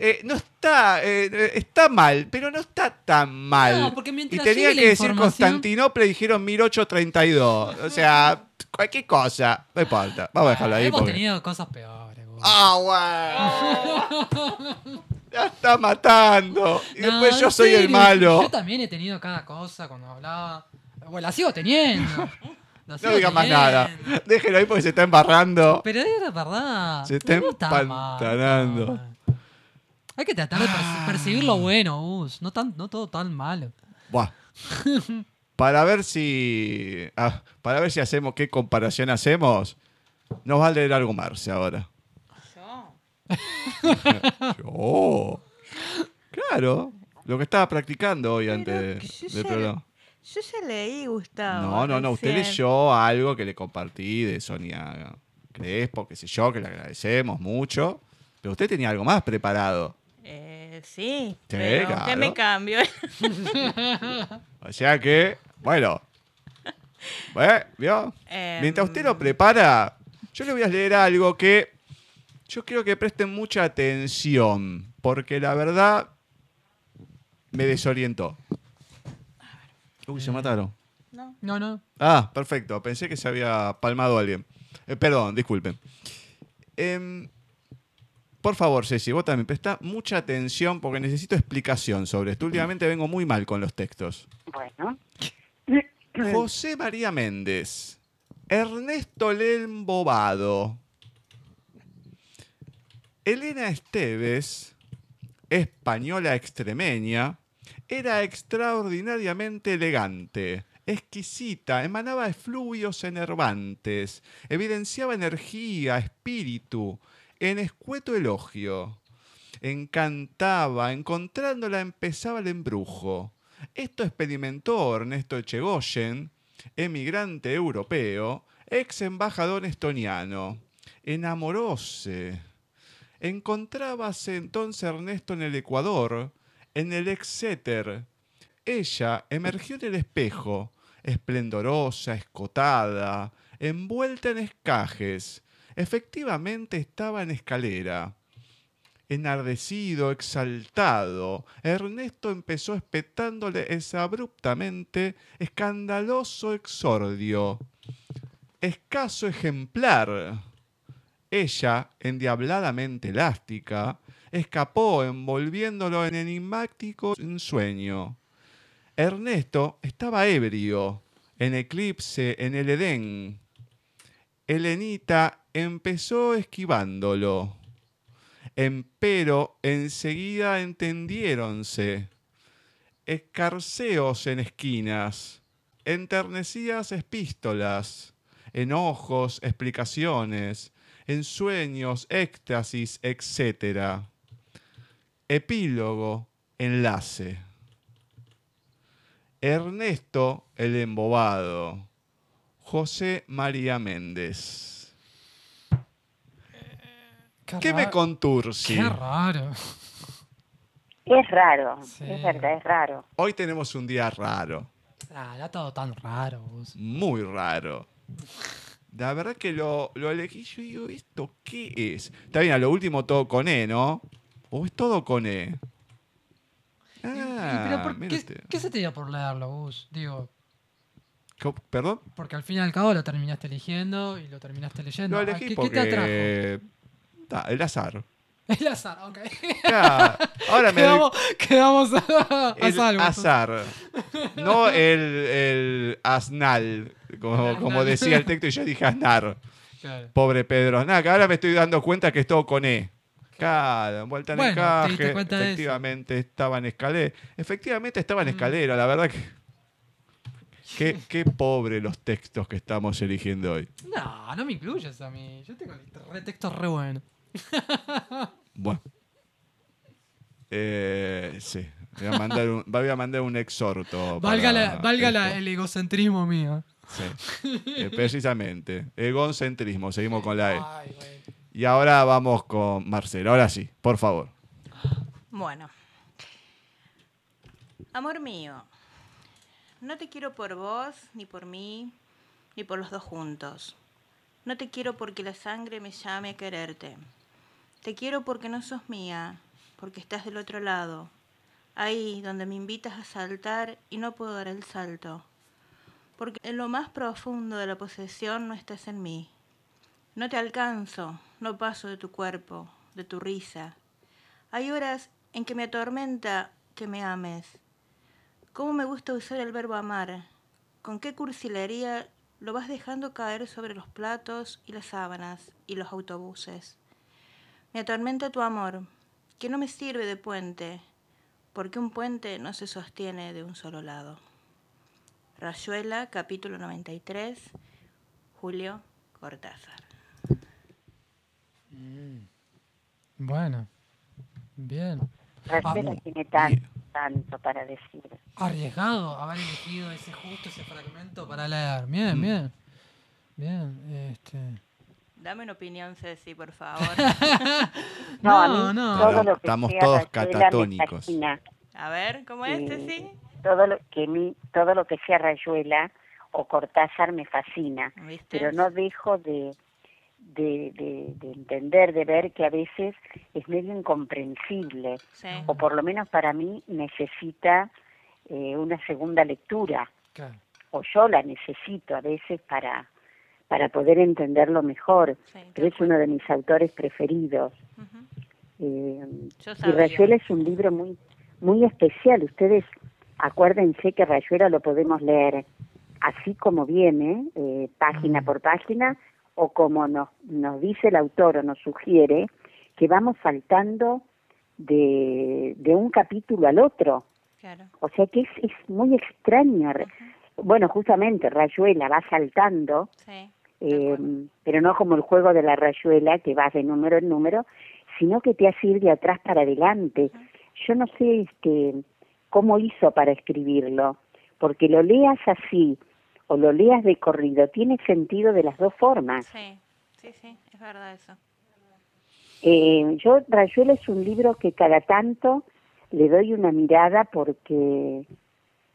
Eh, no está. eh, está mal, pero no está tan mal. No, porque y tenía la que decir Constantinopla y dijeron 1832. O sea, [laughs] cualquier cosa. No importa. Vamos a dejarlo ahí. Hemos porque- tenido cosas peores. ¡Ah, bueno! [laughs] ya está matando. Y No, después yo soy el malo. Yo también he tenido cada cosa cuando hablaba. Bueno, la sigo teniendo. [laughs] La No sigo diga más teniendo. nada. Déjelo ahí porque se está embarrando. Pero era verdad. Se está No está mal, empantanando. no está mal. Hay que tratar de perci- percibir lo bueno, Gus. No, tan, no todo tan malo. Buah. Para ver si. ah, para ver si hacemos qué comparación hacemos. Nos va a leer algo Marce ahora. Yo. [laughs] Oh. Claro. Lo que estaba practicando hoy Pero antes yo del programa. Yo ya leí, Gustavo. No, no, no. Usted leyó algo que le compartí de Sonia Crespo, qué sé yo, que le agradecemos mucho. Pero usted tenía algo más preparado. Eh, sí, Sí, pero claro. ¿qué me cambio? [laughs] O sea que, bueno. ¿Eh? ¿Vio? Em, Mientras usted lo prepara, yo le voy a leer algo que yo quiero que presten mucha atención, porque la verdad me desorientó. Uy, se mataron. No. No, no. Ah, perfecto. Pensé que se había palmado alguien. Eh, perdón, disculpen. Em, por favor, Ceci, vos también presta mucha atención porque necesito explicación sobre esto. Últimamente vengo muy mal con los textos. Bueno. [coughs] José María Méndez. Ernesto Lembobado. Elena Esteves, española extremeña, era extraordinariamente elegante, exquisita, emanaba efluvios enervantes, evidenciaba energía, espíritu, en escueto elogio. Encantaba, encontrándola empezaba el embrujo. Esto experimentó Ernesto Echegoyen, emigrante europeo, ex embajador estoniano. Enamoróse. Encontrábase entonces Ernesto en el Ecuador, en el Exeter. Ella emergió en el espejo, esplendorosa, escotada, envuelta en escajes. Efectivamente estaba en escalera. Enardecido, exaltado, Ernesto empezó espetándole ese abruptamente escandaloso exordio. Escaso ejemplar. Ella, endiabladamente elástica, escapó envolviéndolo en enigmático ensueño. Ernesto estaba ebrio, en eclipse en el Edén. Helenita empezó esquivándolo. Empero enseguida entendiéronse. Escarceos en esquinas, enternecidas epístolas, enojos, explicaciones, ensueños, éxtasis, etc. Epílogo, enlace. Ernesto el embobado. José María Méndez. ¿Qué me contursi? Qué raro. Es raro, Sí. es verdad, es raro. Hoy tenemos un día raro, Ah, era todo tan raro. Gus. muy raro. La verdad que lo, lo elegí, yo digo, ¿esto qué es? Está bien, a lo último todo con E, ¿no? ¿O es todo con E? Ah, pero por- mire ¿qué, usted. qué se te dio por leerlo, Gus? Digo, ¿Perdón? porque al fin y al cabo lo terminaste eligiendo y lo terminaste leyendo. Lo Ah, elegí ¿Qué, qué porque... te atrajo? El azar. El azar, ok. Ya, ahora [laughs] me quedamos, quedamos a, a el salvo. azar. No el, el asnal, como, El como decía el texto y yo dije asnar. Claro. Pobre Pedro Aznar, que ahora me estoy dando cuenta que es todo con E. Claro, envuelta en Bueno, te encaje. diste cuenta de eso. Efectivamente estaba en escalera. Efectivamente estaba en escalera, la verdad que. Qué, qué pobre los textos que estamos eligiendo hoy. No, no me incluyes a mí. Yo tengo re textos re buenos. [laughs] Bueno. Eh, sí. Voy a mandar un, voy a mandar un exhorto. Valga, la- valga la- el egocentrismo mío. Sí, eh, precisamente. Egocentrismo. Seguimos con la E. Ay. Y ahora vamos con Marcelo. Ahora sí, por favor. Bueno. Amor mío, no te quiero por vos, ni por mí, ni por los dos juntos. No te quiero porque la sangre me llame a quererte. Te quiero porque no sos mía, porque estás del otro lado, ahí donde me invitas a saltar y no puedo dar el salto. Porque en lo más profundo de la posesión no estás en mí. No te alcanzo, no paso de tu cuerpo, de tu risa. Hay horas en que me atormenta que me ames. ¿Cómo me gusta usar el verbo amar? ¿Con qué cursilería lo vas dejando caer sobre los platos y las sábanas y los autobuses? Me atormenta tu amor, que no me sirve de puente, porque un puente no se sostiene de un solo lado. Rayuela, capítulo 93, Julio Cortázar. Bueno, bien. Rayuela Ah, tiene tanto, tanto para decir. Arriesgado haber elegido ese justo ese fragmento para leer. Bien, bien. Bien, este. Dame una opinión, Ceci, por favor. [laughs] [laughs] No, a No, mí no. todo lo que Estamos sea todos catatónicos. A ver, ¿cómo es, Sí. Ceci? Todo lo que mi, todo lo que sea Rayuela o Cortázar me fascina, ¿Viste? pero no dejo de, de, de, de entender, de ver que a veces es medio incomprensible, Sí. o por lo menos para mí necesita eh, una segunda lectura, Claro. o yo la necesito a veces para, para poder entenderlo mejor, Sí, pero es uno de mis autores preferidos. Eh, y. Rayuela es un libro muy muy especial. Ustedes acuérdense que Rayuela lo podemos leer así como viene, eh, página por página, o como nos, nos dice el autor o nos sugiere, que vamos saltando de, de un capítulo al otro. Claro. O sea que es, es muy extraño. Bueno, justamente Rayuela va saltando, Sí. eh, pero no como el juego de la rayuela que vas de número en número, sino que te hace ir de atrás para adelante. Yo no sé este, cómo hizo para escribirlo, porque lo leas así o lo leas de corrido, tiene sentido de las dos formas. Sí, sí, sí, es verdad eso. Eh, yo, Rayuela es un libro que cada tanto le doy una mirada porque,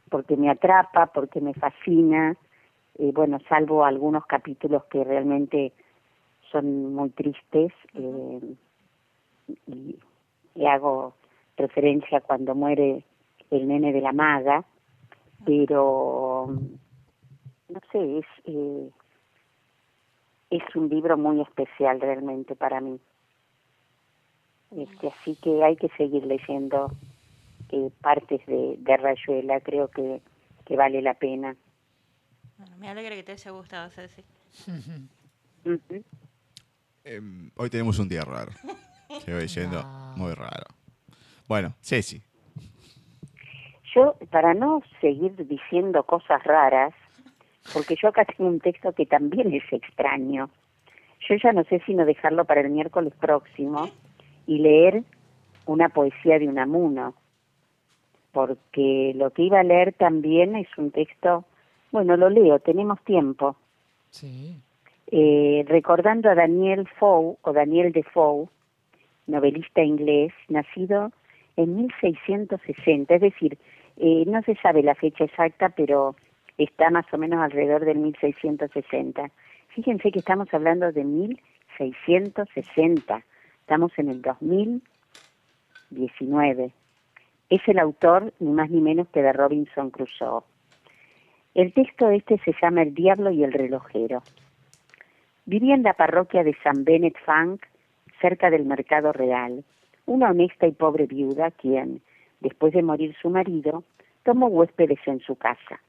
porque me atrapa, porque me fascina, eh, bueno, salvo algunos capítulos que realmente son muy tristes eh, y, y hago referencia cuando muere el nene de la maga, pero no sé, es, eh, es un libro muy especial realmente para mí. Este, así que hay que seguir leyendo eh, partes de, de Rayuela, creo que, que vale la pena. Bueno, me alegra que te haya gustado, Ceci. Em, hoy tenemos un día raro. Estoy diciendo [laughs] No. muy raro. Bueno, Ceci. Yo, para no seguir diciendo cosas raras, porque yo acá tengo un texto que también es extraño, yo ya no sé si no dejarlo para el miércoles próximo y leer una poesía de Unamuno, porque lo que iba a leer también es un texto, bueno, lo leo, tenemos tiempo, Sí. eh, recordando a Daniel Foe o Daniel Defoe, novelista inglés, nacido en 1660, es decir, eh, no se sabe la fecha exacta, pero está más o menos alrededor del 1660. Fíjense que estamos hablando de 1660, estamos en el 2019. Es el autor, ni más ni menos que de Robinson Crusoe. El texto este se llama El diablo y el relojero. Vivía en la parroquia de San Benet Funk, cerca del Mercado Real, una honesta y pobre viuda quien, después de morir su marido, tomó huéspedes en su casa.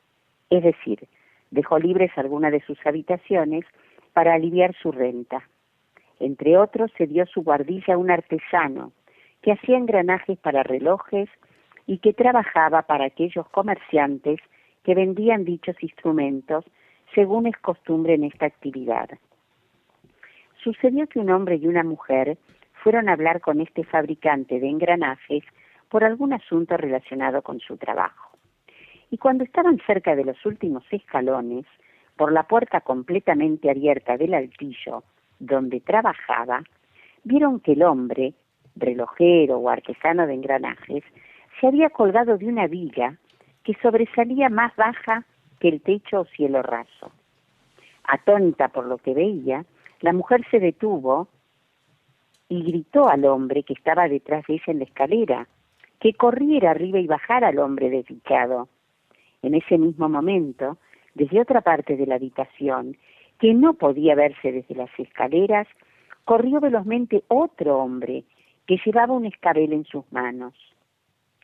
Es decir, dejó libres algunas de sus habitaciones para aliviar su renta. Entre otros, se dio su guardilla a un artesano que hacía engranajes para relojes y que trabajaba para aquellos comerciantes que vendían dichos instrumentos, según es costumbre en esta actividad. Sucedió que un hombre y una mujer fueron a hablar con este fabricante de engranajes por algún asunto relacionado con su trabajo. Y cuando estaban cerca de los últimos escalones, por la puerta completamente abierta del altillo donde trabajaba, vieron que el hombre, relojero o artesano de engranajes, se había colgado de una viga que sobresalía más baja que el techo o cielo raso. Atónita por lo que veía, la mujer se detuvo y gritó al hombre que estaba detrás de ella en la escalera, que corriera arriba y bajara al hombre desdichado. En ese mismo momento, desde otra parte de la habitación, que no podía verse desde las escaleras, corrió velozmente otro hombre que llevaba un escabel en sus manos.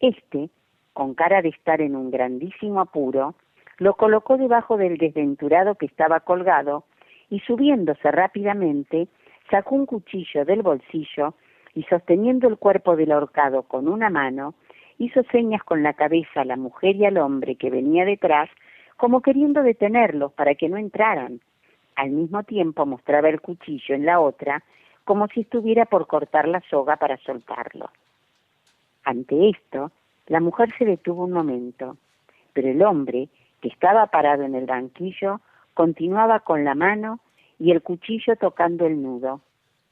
Este, con cara de estar en un grandísimo apuro, lo colocó debajo del desventurado que estaba colgado y subiéndose rápidamente, sacó un cuchillo del bolsillo y sosteniendo el cuerpo del ahorcado con una mano, hizo señas con la cabeza a la mujer y al hombre que venía detrás, como queriendo detenerlos para que no entraran. Al mismo tiempo mostraba el cuchillo en la otra, como si estuviera por cortar la soga para soltarlo. Ante esto, la mujer se detuvo un momento, pero el hombre, que estaba parado en el banquillo, continuaba con la mano y el cuchillo tocando el nudo,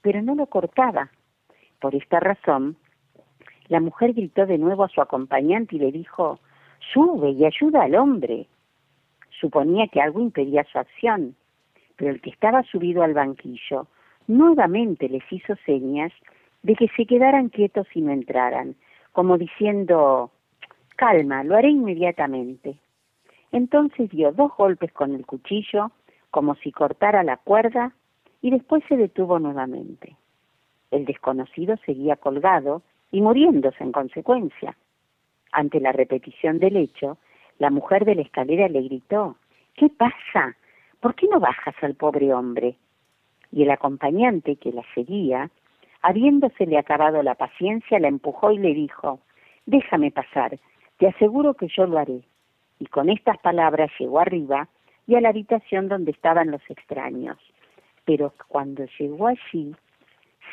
pero no lo cortaba. Por esta razón, la mujer gritó de nuevo a su acompañante y le dijo, sube y ayuda al hombre. Suponía que algo impedía su acción, pero el que estaba subido al banquillo nuevamente les hizo señas de que se quedaran quietos y no entraran, como diciendo, calma, lo haré inmediatamente. Entonces dio dos golpes con el cuchillo, como si cortara la cuerda, y después se detuvo nuevamente. El desconocido seguía colgado y muriéndose en consecuencia. Ante la repetición del hecho, la mujer de la escalera le gritó, ¿Qué pasa? ¿Por qué no bajas al pobre hombre? Y el acompañante que la seguía, habiéndosele acabado la paciencia, la empujó y le dijo, Déjame pasar, te aseguro que yo lo haré. Y con estas palabras llegó arriba y a la habitación donde estaban los extraños. Pero cuando llegó allí,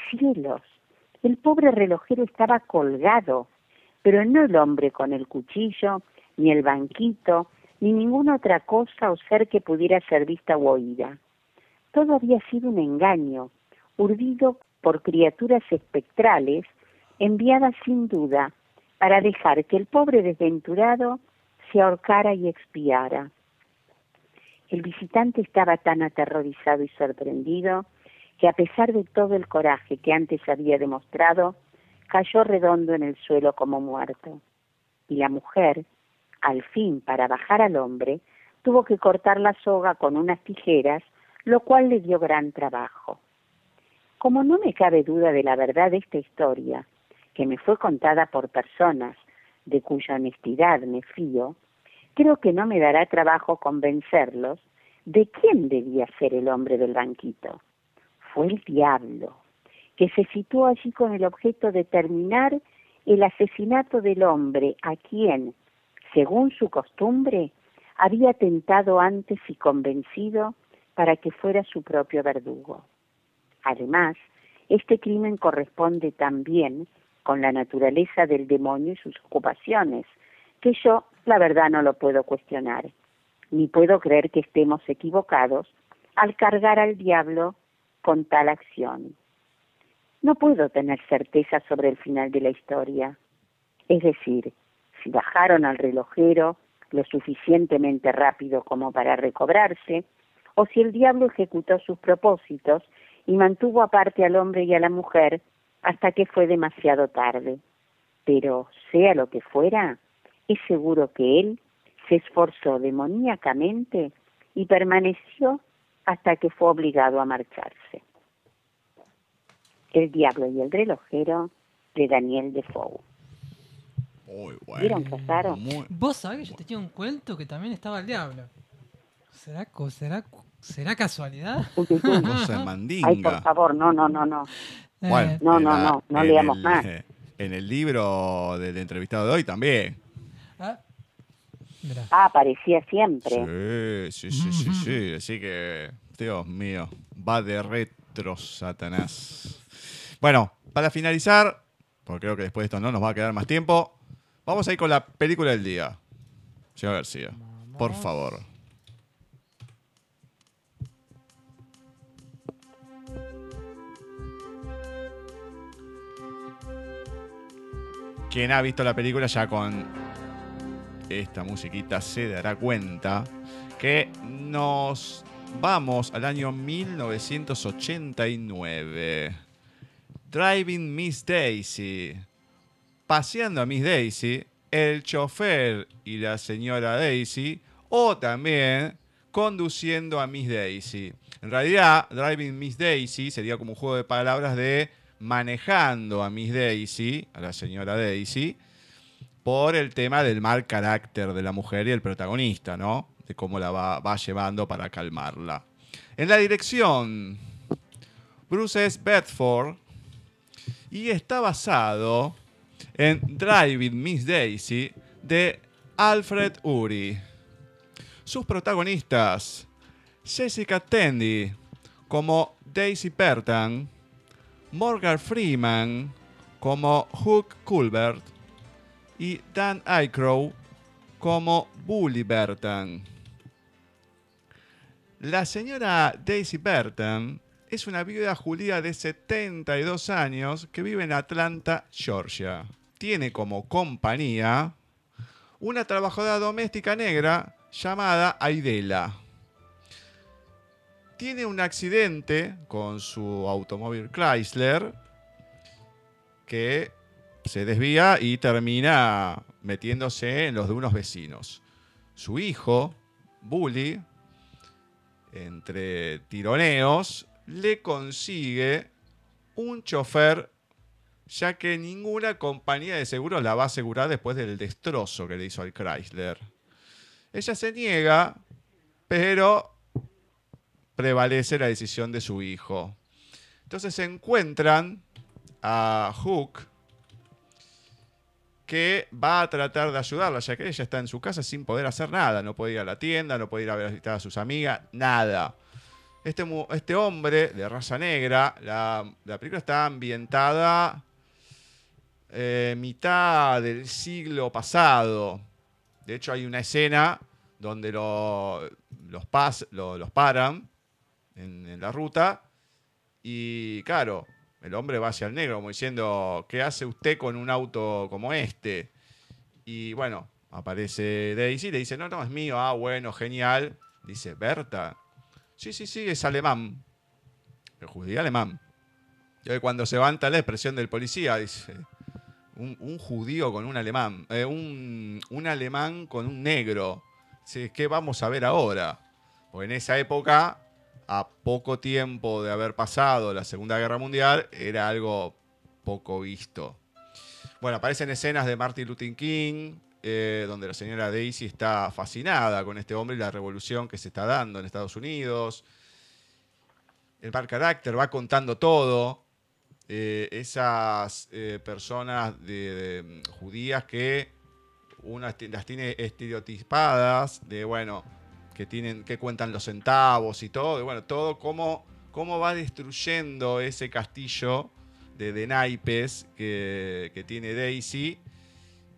cielos, el pobre relojero estaba colgado, pero no el hombre con el cuchillo, ni el banquito, ni ninguna otra cosa o ser que pudiera ser vista o oída. Todo había sido un engaño, urdido por criaturas espectrales, enviadas sin duda para dejar que el pobre desventurado se ahorcara y expiara. El visitante estaba tan aterrorizado y sorprendido que a pesar de todo el coraje que antes había demostrado, cayó redondo en el suelo como muerto. Y la mujer, al fin, para bajar al hombre, tuvo que cortar la soga con unas tijeras, lo cual le dio gran trabajo. Como no me cabe duda de la verdad de esta historia, que me fue contada por personas de cuya honestidad me fío, creo que no me dará trabajo convencerlos de quién debía ser el hombre del banquito. Fue el diablo, que se situó allí con el objeto de terminar el asesinato del hombre a quien, según su costumbre, había tentado antes y convencido para que fuera su propio verdugo. Además, este crimen corresponde también con la naturaleza del demonio y sus ocupaciones, que yo, la verdad, no lo puedo cuestionar, ni puedo creer que estemos equivocados al cargar al diablo con tal acción. No puedo tener certeza sobre el final de la historia. Es decir, si bajaron al relojero lo suficientemente rápido como para recobrarse, o si el diablo ejecutó sus propósitos y mantuvo aparte al hombre y a la mujer hasta que fue demasiado tarde. Pero, sea lo que fuera, es seguro que él se esforzó demoníacamente y permaneció hasta que fue obligado a marcharse. El diablo y el relojero de Daniel Defoe. Muy bueno. ¿Vieron, Casaro? Muy- Vos sabés que yo tenía un cuento que también estaba el diablo. ¿Será, co- será, será casualidad? Cosa [laughs] mandinga. Ay, por favor, no, no, no, no. Bueno, Eh, No, en no, la- no, no en leamos el- más. [laughs] En el libro del entrevistado de hoy también. ah, Ah, aparecía siempre. Sí, sí, sí, sí, sí. Así que, Dios mío, va de retro, Satanás. Bueno, para finalizar, porque creo que después de esto no nos va a quedar más tiempo, vamos a ir con la película del día. Señor García, vamos. por favor. Quien ha visto la película ya con esta musiquita se dará cuenta que nos vamos al año 1989. Driving Miss Daisy. Paseando a Miss Daisy, el chofer y la señora Daisy, o también conduciendo a Miss Daisy. En realidad, Driving Miss Daisy sería como un juego de palabras de manejando a Miss Daisy, a la señora Daisy, por el tema del mal carácter de la mujer y el protagonista, ¿no? De cómo la va, va llevando para calmarla. En la dirección, Bruce S. Bedford, y está basado en Driving Miss Daisy de Alfred Uri. Sus protagonistas, Jessica Tandy como Daisy Pertan, Morgan Freeman como Hook Culbert y Dan Aykroyd como Bully Burton. La señora Daisy Burton es una viuda judía de 72 años que vive en Atlanta, Georgia. Tiene como compañía una trabajadora doméstica negra llamada Aidela. Tiene un accidente con su automóvil Chrysler que se desvía y termina metiéndose en los de unos vecinos. Su hijo, Bully, entre tironeos, le consigue un chofer, ya que ninguna compañía de seguros la va a asegurar después del destrozo que le hizo al Chrysler. Ella se niega, pero prevalece la decisión de su hijo. Entonces se encuentran a Hook, que va a tratar de ayudarla, ya que ella está en su casa sin poder hacer nada. No puede ir a la tienda, no puede ir a visitar a sus amigas, nada. Este, este hombre de raza negra, la, la película está ambientada eh, mitad del siglo pasado. De hecho, hay una escena donde lo- los, pas, lo- los paran en, en la ruta y, claro, el hombre va hacia el negro como diciendo, ¿qué hace usted con un auto como este? Y bueno, aparece Daisy le dice, no, no, es mío. Ah, bueno, genial. Dice, Berta. Sí, sí, sí, es alemán. El judío alemán. Y cuando se levanta la expresión del policía, dice, un, judío con un alemán, eh, un, un alemán con un negro. Dice, ¿Qué vamos a ver ahora? Porque en esa época, a poco tiempo de haber pasado la Segunda Guerra Mundial, era algo poco visto. Bueno, aparecen escenas de Martin Luther King, eh, donde la señora Daisy está fascinada con este hombre y la revolución que se está dando en Estados Unidos. El mal carácter va contando todo. Eh, esas eh, personas de- de, judías que unas ti- las tiene estereotipadas de, bueno, que, tienen, que cuentan los centavos y todo. Bueno, todo cómo, cómo va destruyendo ese castillo de, de naipes que, que tiene Daisy.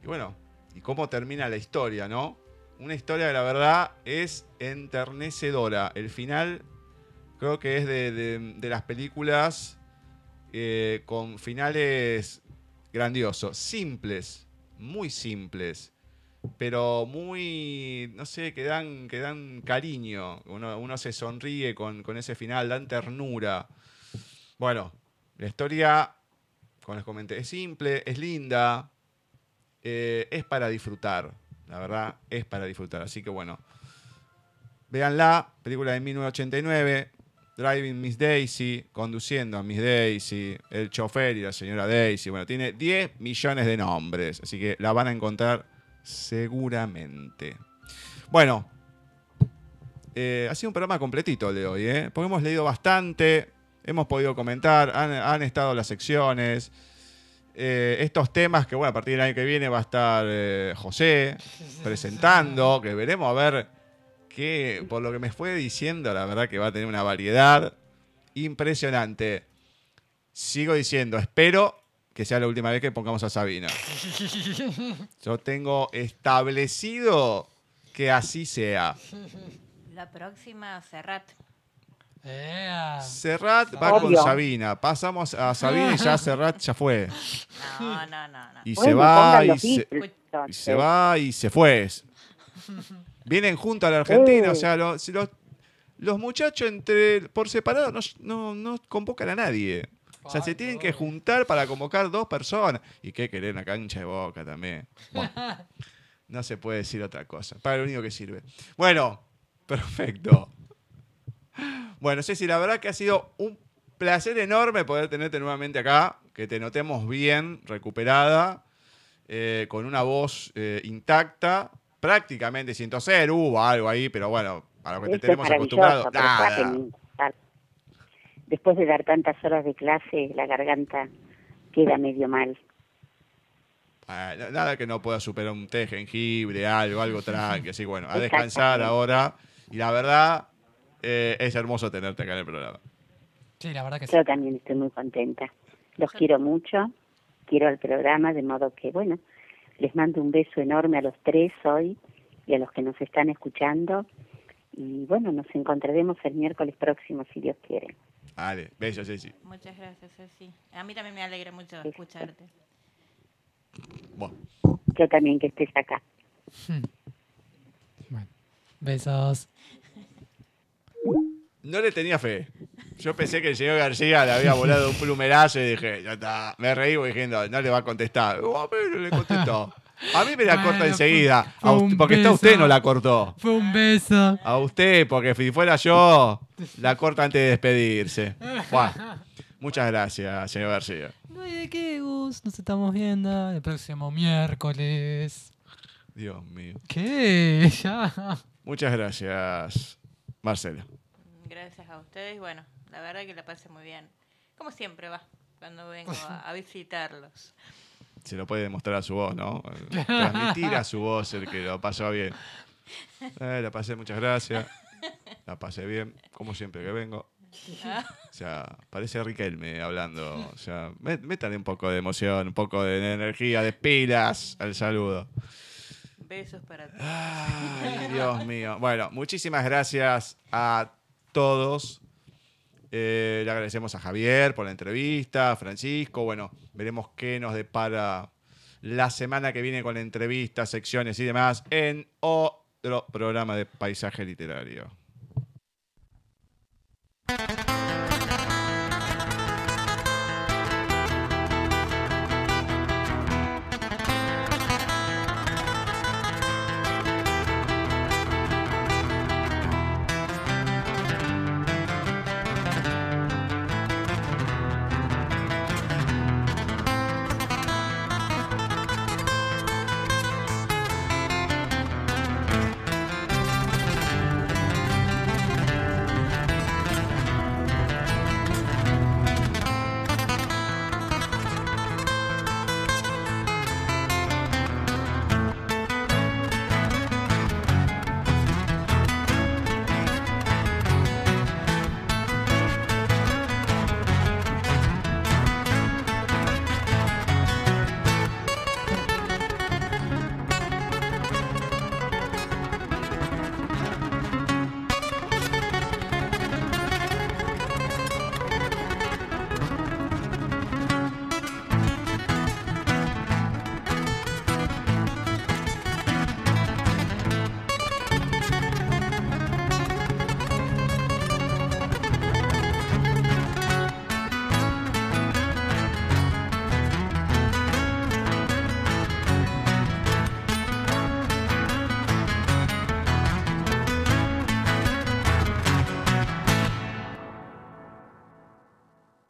Y bueno, y cómo termina la historia, ¿no? Una historia que la verdad es enternecedora. El final creo que es de, de- de las películas eh, con finales grandiosos, simples, muy simples, pero muy, no sé, que dan, que dan cariño. Uno, uno se sonríe con, con ese final, dan ternura. Bueno, la historia, como les comenté, es simple, es linda, eh, es para disfrutar. La verdad, es para disfrutar. Así que bueno, véanla, película de 1989. Driving Miss Daisy, conduciendo a Miss Daisy, el chofer y la señora Daisy. Bueno, tiene 10 millones de nombres, así que la van a encontrar seguramente. Bueno, eh, ha sido un programa completito el de hoy, ¿eh? porque hemos leído bastante, hemos podido comentar, han, han estado las secciones. eh, estos temas que, bueno, a partir del año que viene va a estar eh, José [laughs] presentando, que veremos a ver que por lo que me fue diciendo, la verdad que va a tener una variedad impresionante. Sigo diciendo, espero que sea la última vez que pongamos a Sabina. [laughs] Yo tengo establecido que así sea. La próxima, Serrat. Ea. Serrat va con. Sabina. Pasamos a Sabina y ya [laughs] Serrat ya fue. No, no, no, no. Y se va y se, y se va y se fue. Vienen juntos a la Argentina, Eh. o sea, los, los muchachos entre por separado no, no, no convocan a nadie. O sea, se tienen que juntar para convocar dos personas. ¿Y qué querer una cancha de boca también? Bueno, [laughs] no se puede decir otra cosa. Para lo único que sirve. Bueno, perfecto. Bueno, Ceci, la verdad que ha sido un placer enorme poder tenerte nuevamente acá, que te notemos bien, recuperada, eh, con una voz eh, intacta, prácticamente sin toser, hubo algo ahí, pero bueno, a lo que te tenemos acostumbrado, nada. Después de dar tantas horas de clase, la garganta queda medio mal. Ah, na- nada que no pueda superar un té jengibre, algo, algo tranqui, así bueno, a descansar ahora. Y la verdad, eh, es hermoso tenerte acá en el programa. Sí, la verdad que sí. Yo también estoy muy contenta. Los quiero mucho, quiero el programa, de modo que, bueno, les mando un beso enorme a los tres hoy y a los que nos están escuchando. Y bueno, nos encontraremos el miércoles próximo, si Dios quiere. Dale, besos, Ceci. Muchas gracias, Ceci. A mí también me alegra mucho Sí. escucharte. Bueno, Yo también que estés acá. [laughs] Bueno, besos. no le tenía fe. Yo pensé que el señor García le había volado un [laughs] plumerazo y dije, ya está. Me reí diciendo, no le va a contestar. Oh, a no le contestó. [laughs] A mí me la Bueno, corta enseguida. fue A usted- un porque está usted no la cortó. Fue un beso. A usted, porque si fuera yo, la corta antes de despedirse. Muchas gracias, señor García. No hay de qué, Gus. Nos estamos viendo el próximo miércoles. Dios mío. ¿Qué? [laughs] Ya. Muchas gracias, Marcela. Gracias a ustedes. Bueno, la verdad que la pasé muy bien. Como siempre va, cuando vengo a, [laughs] a visitarlos. Se lo puede demostrar a su voz, ¿no? Transmitir a su voz el que lo pasó bien. Eh, la pasé, muchas gracias. La pasé bien, como siempre que vengo. O sea, parece Riquelme hablando. O sea, mé- métale un poco de emoción, un poco de energía, de pilas al saludo. Besos para todos. Ay, Dios mío. Bueno, muchísimas gracias a todos. Eh, le agradecemos a Javier por la entrevista, a Francisco. Bueno, veremos qué nos depara la semana que viene con entrevistas, secciones y demás en otro programa de paisaje literario.